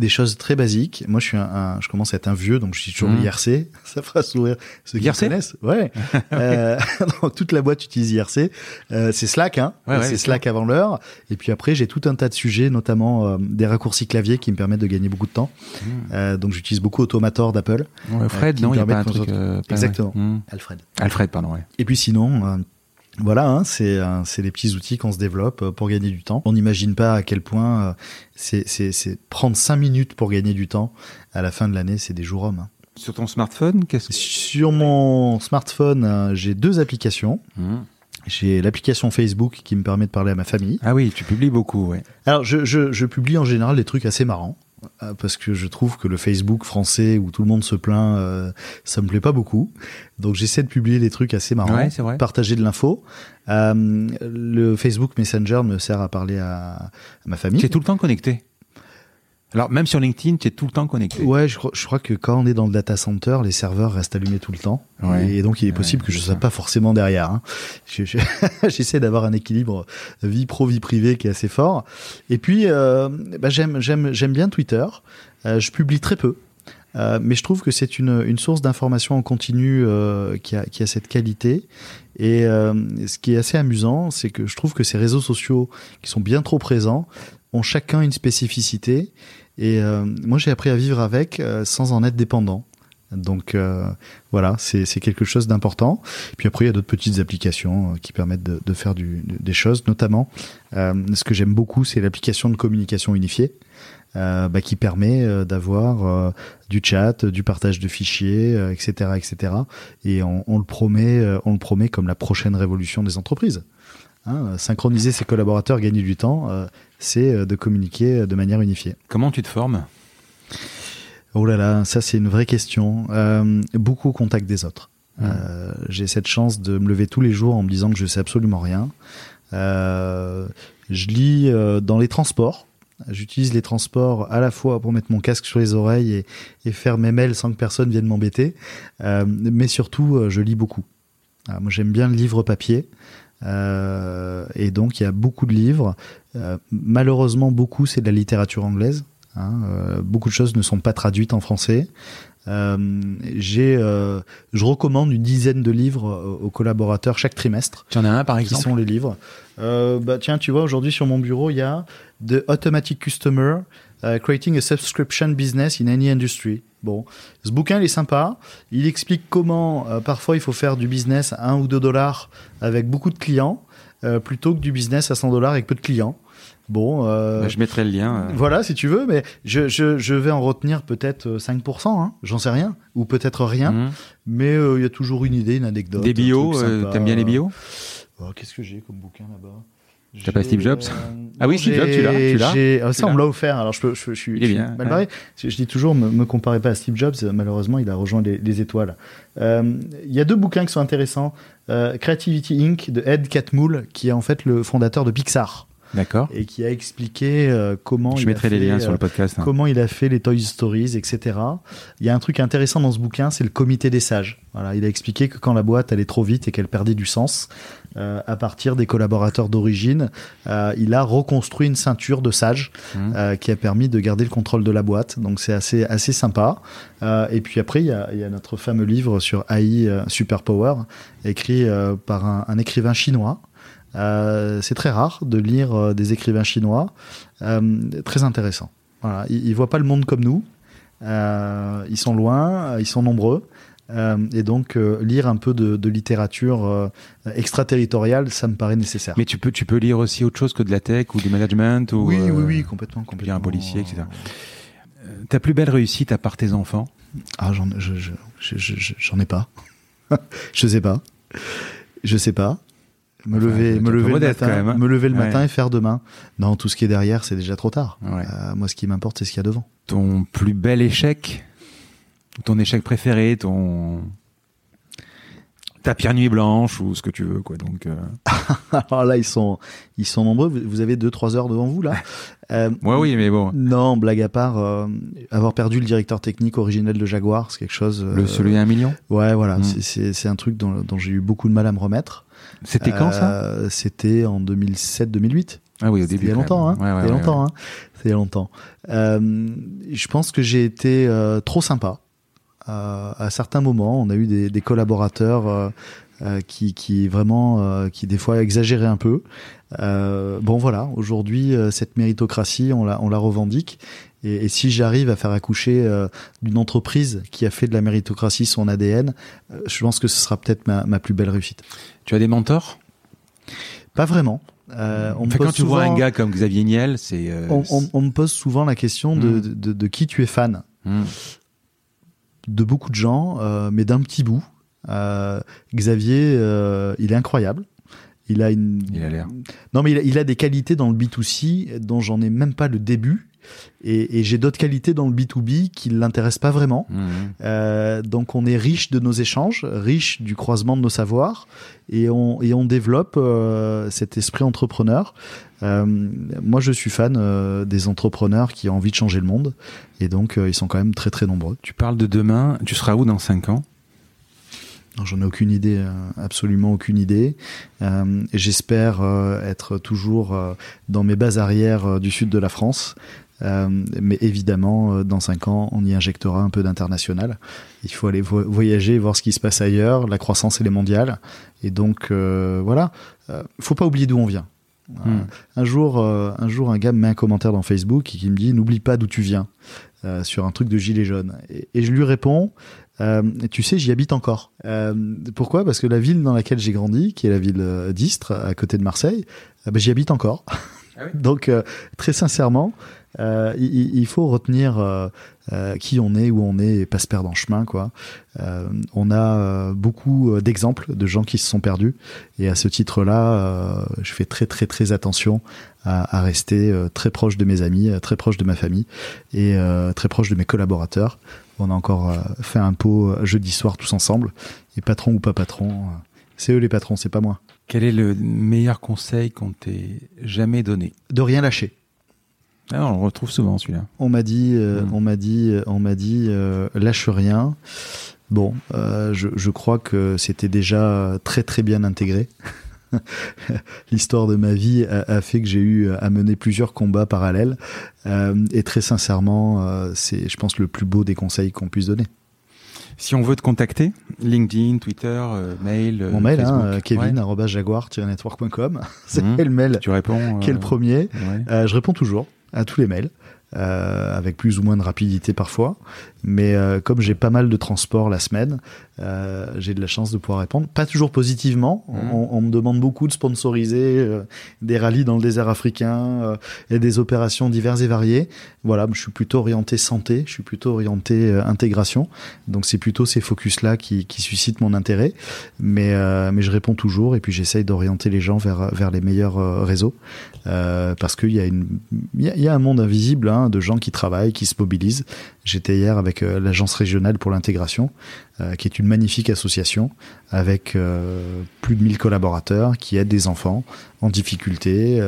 Des choses très basiques. Moi, je suis un, je commence à être un vieux, donc je suis toujours mmh. IRC. Ça fera sourire ceux qui IRC connaissent. Ouais. euh, donc, toute la boîte utilise IRC. Euh, c'est Slack, hein. Ouais, c'est Slack avant l'heure. Et puis après, j'ai tout un tas de sujets, notamment euh, des raccourcis clavier qui me permettent de gagner beaucoup de temps. Mmh. Euh, donc, j'utilise beaucoup Automator d'Apple. Ouais, Fred, non, il y a pas un truc. Exactement. Mmh. Alfred. Alfred, pardon. Ouais. Et puis sinon voilà, hein, c'est euh, c'est des petits outils qu'on se développe euh, pour gagner du temps. On n'imagine pas à quel point euh, c'est c'est prendre cinq minutes pour gagner du temps à la fin de l'année, c'est des jours hommes. Hein. Sur ton smartphone, qu'est-ce que... Sur mon smartphone, j'ai deux applications. Mmh. J'ai l'application Facebook qui me permet de parler à ma famille. Ah oui, tu publies beaucoup, ouais. Alors, je, je, je publie en général des trucs assez marrants. Euh, parce que je trouve que le Facebook français où tout le monde se plaint, euh, ça me plaît pas beaucoup. Donc j'essaie de publier des trucs assez marrants, partager de l'info. Euh, le Facebook Messenger me sert à parler à, à ma famille. Tu es tout le temps connecté alors, même sur LinkedIn, tu es tout le temps connecté. Ouais, je crois, je crois, que quand on est dans le data center, les serveurs restent allumés tout le temps. Et donc, il est possible que je ne sois pas forcément derrière. Hein. J'essaie d'avoir un équilibre vie pro, vie privée qui est assez fort. Et puis, euh, bah, j'aime, j'aime, j'aime bien Twitter. Euh, je publie très peu. Euh, mais je trouve que c'est une, une source d'information en continu euh, qui, a, qui a cette qualité. Et euh, ce qui est assez amusant, c'est que je trouve que ces réseaux sociaux qui sont bien trop présents ont chacun une spécificité et euh, moi, j'ai appris à vivre avec euh, sans en être dépendant. Donc euh, voilà, c'est quelque chose d'important. Puis après, il y a d'autres petites applications qui permettent de, de faire du, des choses, notamment ce que j'aime beaucoup, c'est l'application de communication unifiée. Euh, bah, qui permet d'avoir du chat, du partage de fichiers, etc., etc. Et on, on, le promet, on le promet comme la prochaine révolution des entreprises. Hein, synchroniser ses collaborateurs, gagner du temps, c'est euh, de communiquer de manière unifiée. Comment tu te formes? Oh là là, ça c'est une vraie question. Euh, beaucoup au contact des autres. Mmh. Euh, j'ai cette chance de me lever tous les jours en me disant que je sais absolument rien. je lis dans les transports. J'utilise les transports à la fois pour mettre mon casque sur les oreilles et, et faire mes mails sans que personne vienne m'embêter, mais surtout je lis beaucoup. moi j'aime bien le livre papier. Et donc il y a beaucoup de livres. malheureusement, beaucoup c'est de la littérature anglaise. Hein, beaucoup de choses ne sont pas traduites en français. Euh, j'ai, euh, je recommande une dizaine de livres aux collaborateurs chaque trimestre. Tu en as un par exemple Qui sont les livres euh, Bah tiens, tu vois, aujourd'hui sur mon bureau, il y a The Automatic Customer, Creating a Subscription Business in Any Industry. Bon, ce bouquin il est sympa. Il explique comment parfois il faut faire du business à 1 ou 2 dollars avec beaucoup de clients plutôt que du business à 100 dollars avec peu de clients. Bon, euh, bah, je mettrai le lien. Euh. Voilà, si tu veux, mais je, je, je vais en retenir peut-être 5%, euh, hein, j'en sais rien, ou peut-être rien, mhm. mais il y a toujours une idée, une anecdote. Des bio, t'aimes bien les bio? Oh, Qu'est-ce que j'ai comme bouquin là-bas? T'as pas Steve Jobs? Ah oui, Steve Jobs, tu l'as. Tu ah, ça, on me l'a offert. Alors, je, je, je, suis, il est bien, mal barré. Je, dis toujours, me, me comparez pas à Steve Jobs. Malheureusement, il a rejoint les, les étoiles. Il y a deux bouquins qui sont intéressants. Creativity Inc. de Ed Catmull, qui est en fait le fondateur de Pixar. D'accord. Et qui a expliqué euh, comment. Je il mettrai a fait, les liens sur le podcast. Hein. Comment il a fait les Toy Stories, etc. Il y a un truc intéressant dans ce bouquin, c'est le comité des sages. Voilà, il a expliqué que quand la boîte allait trop vite et qu'elle perdait du sens, euh, à partir des collaborateurs d'origine, euh, il a reconstruit une ceinture de sages mmh. euh, qui a permis de garder le contrôle de la boîte. Donc c'est assez assez sympa. Euh, et puis après, il y a, y a, notre fameux livre sur AI euh, Superpower, écrit par un, un écrivain chinois. Euh, c'est très rare de lire euh, des écrivains chinois. Euh, très intéressant. Voilà. Ils, ils, voient pas le monde comme nous. ils sont loin, ils sont nombreux. Et donc lire un peu de, de littérature extraterritoriale, ça me paraît nécessaire. Mais tu peux, tu peux lire aussi autre chose que de la tech ou du management ou oui, oui, oui, complètement, complètement. Lire un policier, etc. Ta plus belle réussite à part tes enfants? Ah, j'en, je, je, je, j'en ai pas. je sais pas. Je sais pas me lever, me lever, le matin, hein. me lever le matin et faire demain. Non, tout ce qui est derrière, c'est déjà trop tard. Euh, moi, ce qui m'importe, c'est ce qu'il y a devant. Ton plus bel échec, ton échec préféré, ton ta pire nuit blanche ou ce que tu veux, quoi. Donc. Euh... Alors là, ils sont, ils sont nombreux. Vous avez deux, trois heures devant vous là. Euh, ouais, oui, mais bon. Non, blague à part, euh, avoir perdu le directeur technique originel de Jaguar, c'est quelque chose. le celui à un million? Ouais, voilà. Mm. C'est un truc dont, dont j'ai eu beaucoup de mal à me remettre. C'était quand ça? Euh, C'était en 2007-2008. Ah oui, au début. Il y a longtemps, hein. Ouais, ouais, il y a longtemps, hein. C'est longtemps. Euh, je pense que j'ai été euh, trop sympa. Euh, à certains moments, on a eu des, des collaborateurs euh, euh, qui, qui vraiment, qui des fois exagéraient un peu. bon voilà, aujourd'hui, cette méritocratie, on la, on la revendique. Et, et si j'arrive à faire accoucher euh, d'une entreprise qui a fait de la méritocratie son ADN, euh, je pense que ce sera peut-être ma, ma, plus belle réussite. Tu as des mentors? Pas vraiment. Euh, on quand tu vois un gars comme Xavier Niel, c'est. Euh, on, on, on, me pose souvent la question de, hmm. de, de, de, qui tu es fan. Mmh. De beaucoup de gens, euh, mais d'un petit bout. Xavier, il est incroyable. Il a une. Il a l'air. Non, mais il a, il a, des qualités dans le B2C dont j'en ai même pas le début. Et, et j'ai d'autres qualités dans le B2B qui ne l'intéressent pas vraiment. Mmh. Euh, donc on est riche de nos échanges, riche du croisement de nos savoirs, et on, et on développe euh, cet esprit entrepreneur. Euh, moi, je suis fan euh, des entrepreneurs qui ont envie de changer le monde, et donc euh, ils sont quand même très très nombreux. Tu parles de demain, tu seras où dans 5 ans? J'en ai aucune idée, absolument aucune idée. J'espère être toujours dans mes bases arrières du sud de la France. Euh, mais évidemment, dans cinq ans, on y injectera un peu d'international. Il faut aller vo voyager, voir ce qui se passe ailleurs. La croissance, elle est mondiale. Et donc, euh, voilà. Euh, faut pas oublier d'où on vient. Hmm. Un jour, un jour, un gars me met un commentaire dans Facebook et qui me dit "N'oublie pas d'où tu viens" sur un truc de gilet jaune. Et, et je lui réponds euh, tu sais, j'y habite encore. Euh, pourquoi? Parce que la ville dans laquelle j'ai grandi, qui est la ville d'Istres, à côté de Marseille, euh, ben, j'y habite encore. Ah oui? Donc, euh, très sincèrement, euh, il, il, faut retenir euh, qui on est, où on est, et pas se perdre en chemin. Quoi. on a beaucoup d'exemples de gens qui se sont perdus, et à ce titre-là, je fais très très très attention à, à rester très proche de mes amis, très proche de ma famille, et très proche de mes collaborateurs on a encore euh, fait un pot euh, jeudi soir tous ensemble. Et patron ou pas patron, euh, c'est eux les patrons, c'est pas moi. Quel est le meilleur conseil qu'on t'ait jamais donné? De rien lâcher. Ah, on le retrouve souvent celui-là. On m'a dit, euh, mmh. on m'a dit, on m'a dit, euh, lâche rien. Bon, euh, je, je, crois que c'était déjà très très bien intégré. l'histoire de ma vie a, fait que j'ai eu à mener plusieurs combats parallèles. et très sincèrement, c'est, je pense, le plus beau des conseils qu'on puisse donner. Si on veut te contacter, LinkedIn, Twitter, mail. Mon mail, hein, kevin@jaguar-network.com. C'est mmh. le mail. Tu réponds. Qui est le premier Je réponds toujours à tous les mails. Euh, avec plus ou moins de rapidité parfois. Mais euh, comme j'ai pas mal de transport la semaine, euh, j'ai de la chance de pouvoir répondre. Pas toujours positivement. Mmh. On, on, me demande beaucoup de sponsoriser euh, des rallyes dans le désert africain et des opérations diverses et variées. Voilà, je suis plutôt orienté santé, je suis plutôt orienté intégration. Donc c'est plutôt ces focus-là qui, qui suscitent mon intérêt. Mais, mais je réponds toujours et puis j'essaye d'orienter les gens vers, vers les meilleurs réseaux. parce qu'il y, a une, il y, a un monde invisible hein, de gens qui travaillent, qui se mobilisent. J'étais hier avec euh, l'agence régionale pour l'intégration, euh, qui est une magnifique association avec euh, plus de 1000 collaborateurs qui aident des enfants en difficulté,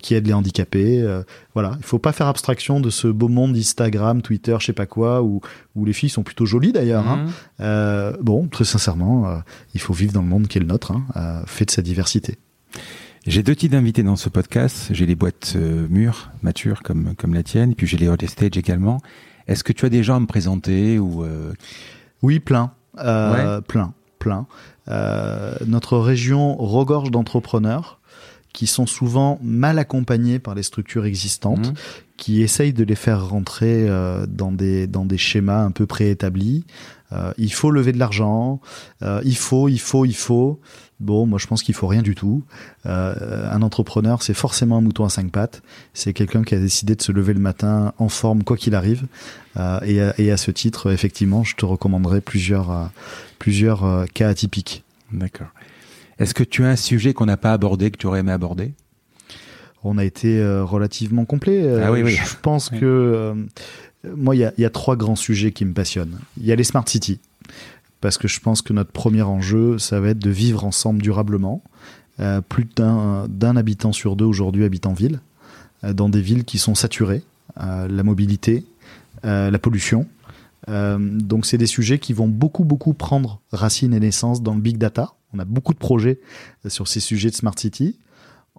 qui aident les handicapés. voilà, il faut pas faire abstraction de ce beau monde Instagram, Twitter, je sais pas quoi, où, où les filles sont plutôt jolies d'ailleurs. Hein. Mhm. bon, très sincèrement, il faut vivre dans le monde qui est le nôtre, hein, fait de sa diversité. J'ai deux types d'invités dans ce podcast. J'ai les boîtes euh, mûres, matures comme comme la tienne, puis j'ai les hot stage également. Est-ce que tu as des gens à me présenter ou euh... Oui, plein, euh, plein, plein. Euh, notre région regorge d'entrepreneurs qui sont souvent mal accompagnés par les structures existantes, mmh. qui essayent de les faire rentrer euh, dans des dans des schémas un peu préétablis. Euh, il faut lever de l'argent, euh, il faut, il faut, il faut. Bon, moi je pense qu'il faut rien du tout. Euh, un entrepreneur, c'est forcément un mouton à cinq pattes. C'est quelqu'un qui a décidé de se lever le matin en forme quoi qu'il arrive. Euh, et, et, à ce titre, effectivement, je te recommanderais plusieurs, euh, plusieurs cas atypiques. D'accord. Est-ce que tu as un sujet qu'on n'a pas abordé que tu aurais aimé aborder? On a été relativement complet. ah oui, oui. Je pense que moi, il y a, trois grands sujets qui me passionnent. Il y a les smart cities parce que je pense que notre premier enjeu, ça va être de vivre ensemble durablement. Euh, plus d'un habitant sur deux aujourd'hui habite en ville, euh, dans des villes qui sont saturées, euh, la mobilité, la pollution. donc c'est des sujets qui vont beaucoup beaucoup prendre racine et naissance dans le big data. On a beaucoup de projets sur ces sujets de smart city.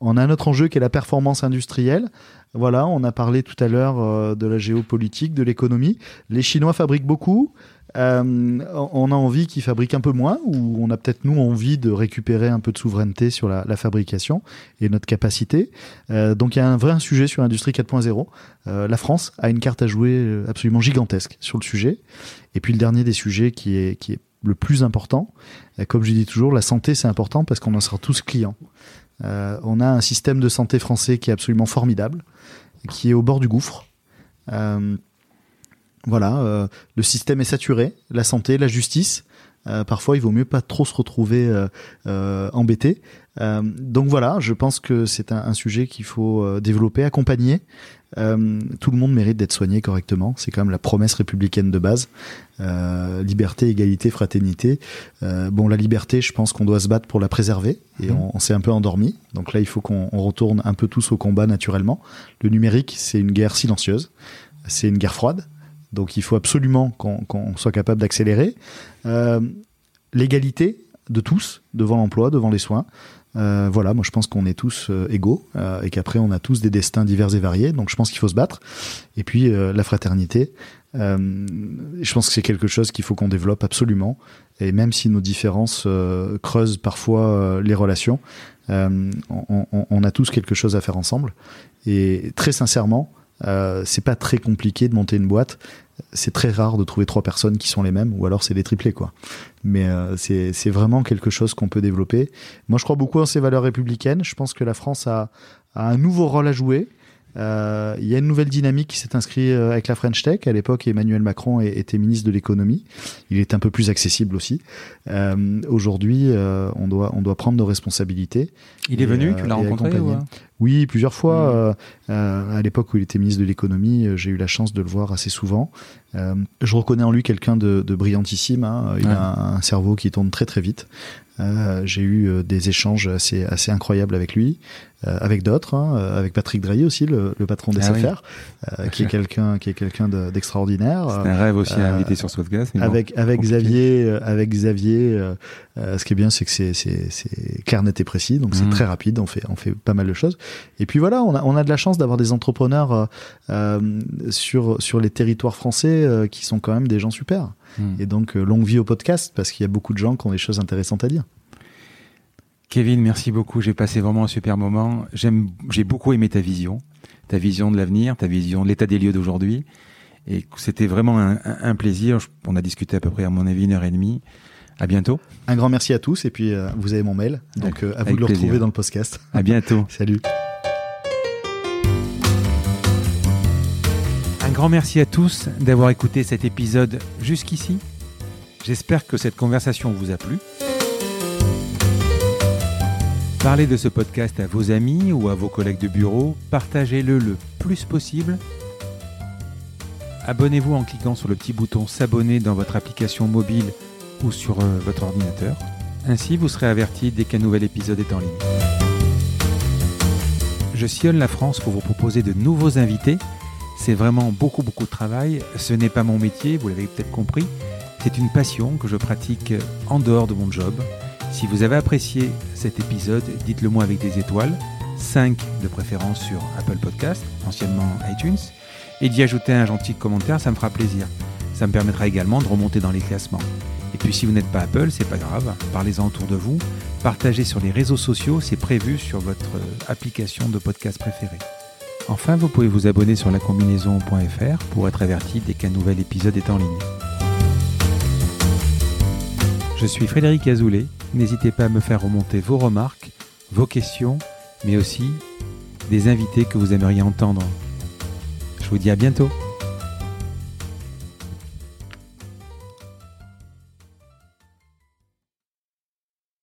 On a un autre enjeu qui est la performance industrielle. Voilà, on a parlé tout à l'heure de la géopolitique, de l'économie. Les Chinois fabriquent beaucoup. Euh, on a envie qu'ils fabriquent un peu moins, ou on a peut-être nous envie de récupérer un peu de souveraineté sur la, fabrication et notre capacité. Euh, donc il y a un vrai sujet sur l'industrie 4.0. Euh, la France a une carte à jouer absolument gigantesque sur le sujet. Et puis le dernier des sujets qui est, qui est le plus important, comme je dis toujours, la santé c'est important parce qu'on en sera tous clients. On a un système de santé français qui est absolument formidable, qui est au bord du gouffre. Voilà, euh, le système est saturé, la santé, la justice. Euh, parfois, il vaut mieux pas trop se retrouver euh, embêté. donc voilà, je pense que c'est un, sujet qu'il faut développer, accompagner. Tout le monde mérite d'être soigné correctement. C'est quand même la promesse républicaine de base. liberté, égalité, fraternité. bon, la liberté, je pense qu'on doit se battre pour la préserver et mmh. on, on s'est un peu endormi. Donc là, il faut qu'on retourne un peu tous au combat naturellement. Le numérique, c'est une guerre silencieuse. C'est une guerre froide donc il faut absolument qu'on soit capable d'accélérer. Euh, l'égalité de tous devant l'emploi, devant les soins. Euh, voilà, moi je pense qu'on est tous euh, égaux et qu'après on a tous des destins divers et variés. Donc je pense qu'il faut se battre. Et puis la fraternité, je pense que c'est quelque chose qu'il faut qu'on développe absolument. Et même si nos différences creusent parfois les relations, on, on, a tous quelque chose à faire ensemble. Et très sincèrement, euh, c'est pas très compliqué de monter une boîte. C'est très rare de trouver trois personnes qui sont les mêmes, ou alors c'est des triplés, quoi. Mais euh, c'est vraiment quelque chose qu'on peut développer. Moi, je crois beaucoup en ces valeurs républicaines. Je pense que la France a, a un nouveau rôle à jouer. Euh, il y a une nouvelle dynamique qui s'est inscrite euh, avec la French Tech. À l'époque, Emmanuel Macron était ministre de l'économie. Il est un peu plus accessible aussi. Euh, Aujourd'hui, euh, on doit on doit prendre nos responsabilités. Il est venu, tu l'as rencontré Oui, plusieurs fois. Mmh. à l'époque où il était ministre de l'économie, j'ai eu la chance de le voir assez souvent. je reconnais en lui quelqu'un de, brillantissime. Hein. Il a un, cerveau qui tourne très très vite. Euh, j'ai eu euh, des échanges assez, assez incroyables avec lui, euh, avec d'autres, hein, avec Patrick Drahi aussi, le, le patron des ah affaires, qui est quelqu'un qui est quelqu'un d'extraordinaire. C'est un rêve aussi à inviter sur Swodcast. Avec avec Xavier, avec Xavier, ce qui est bien, c'est que c'est c'est clair, net et précis, donc c'est mmh. très rapide. On fait on fait pas mal de choses. Et puis voilà, on a on a de la chance d'avoir des entrepreneurs sur sur les territoires français qui sont quand même des gens super. Hmm. Et donc, euh, longue vie au podcast, parce qu'il y a beaucoup de gens qui ont des choses intéressantes à dire. Kevin, merci beaucoup. J'ai passé vraiment un super moment. J'aime, j'ai beaucoup aimé ta vision, ta vision de l'avenir, ta vision de l'état des lieux d'aujourd'hui. Et c'était vraiment un, plaisir. On a discuté à peu près, à mon avis, une heure et demie. À bientôt. Un grand merci à tous. Et puis, euh, vous avez mon mail. Donc, euh, à vous de le retrouver dans le podcast. À bientôt. Salut. Grand merci à tous d'avoir écouté cet épisode jusqu'ici. J'espère que cette conversation vous a plu. Parlez de ce podcast à vos amis ou à vos collègues de bureau. Partagez-le le plus possible. Abonnez-vous en cliquant sur le petit bouton S'abonner dans votre application mobile ou sur euh, votre ordinateur. Ainsi, vous serez averti dès qu'un nouvel épisode est en ligne. Je sillonne la France pour vous proposer de nouveaux invités c'est vraiment beaucoup, beaucoup de travail. Ce n'est pas mon métier, vous l'avez peut-être compris. C'est une passion que je pratique en dehors de mon job. Si vous avez apprécié cet épisode, dites-le moi avec des étoiles, 5 de préférence sur Apple Podcast, anciennement iTunes, et d'y ajouter un gentil commentaire, ça me fera plaisir. Ça me permettra également de remonter dans les classements. Et puis si vous n'êtes pas Apple, c'est pas grave, parlez-en autour de vous, partagez sur les réseaux sociaux, c'est prévu sur votre application de podcast préférée. Enfin, vous pouvez vous abonner sur lacombinaison.fr pour être averti dès qu'un nouvel épisode est en ligne. Je suis Frédéric Azoulay. N'hésitez pas à me faire remonter vos remarques, vos questions, mais aussi des invités que vous aimeriez entendre. Je vous dis à bientôt.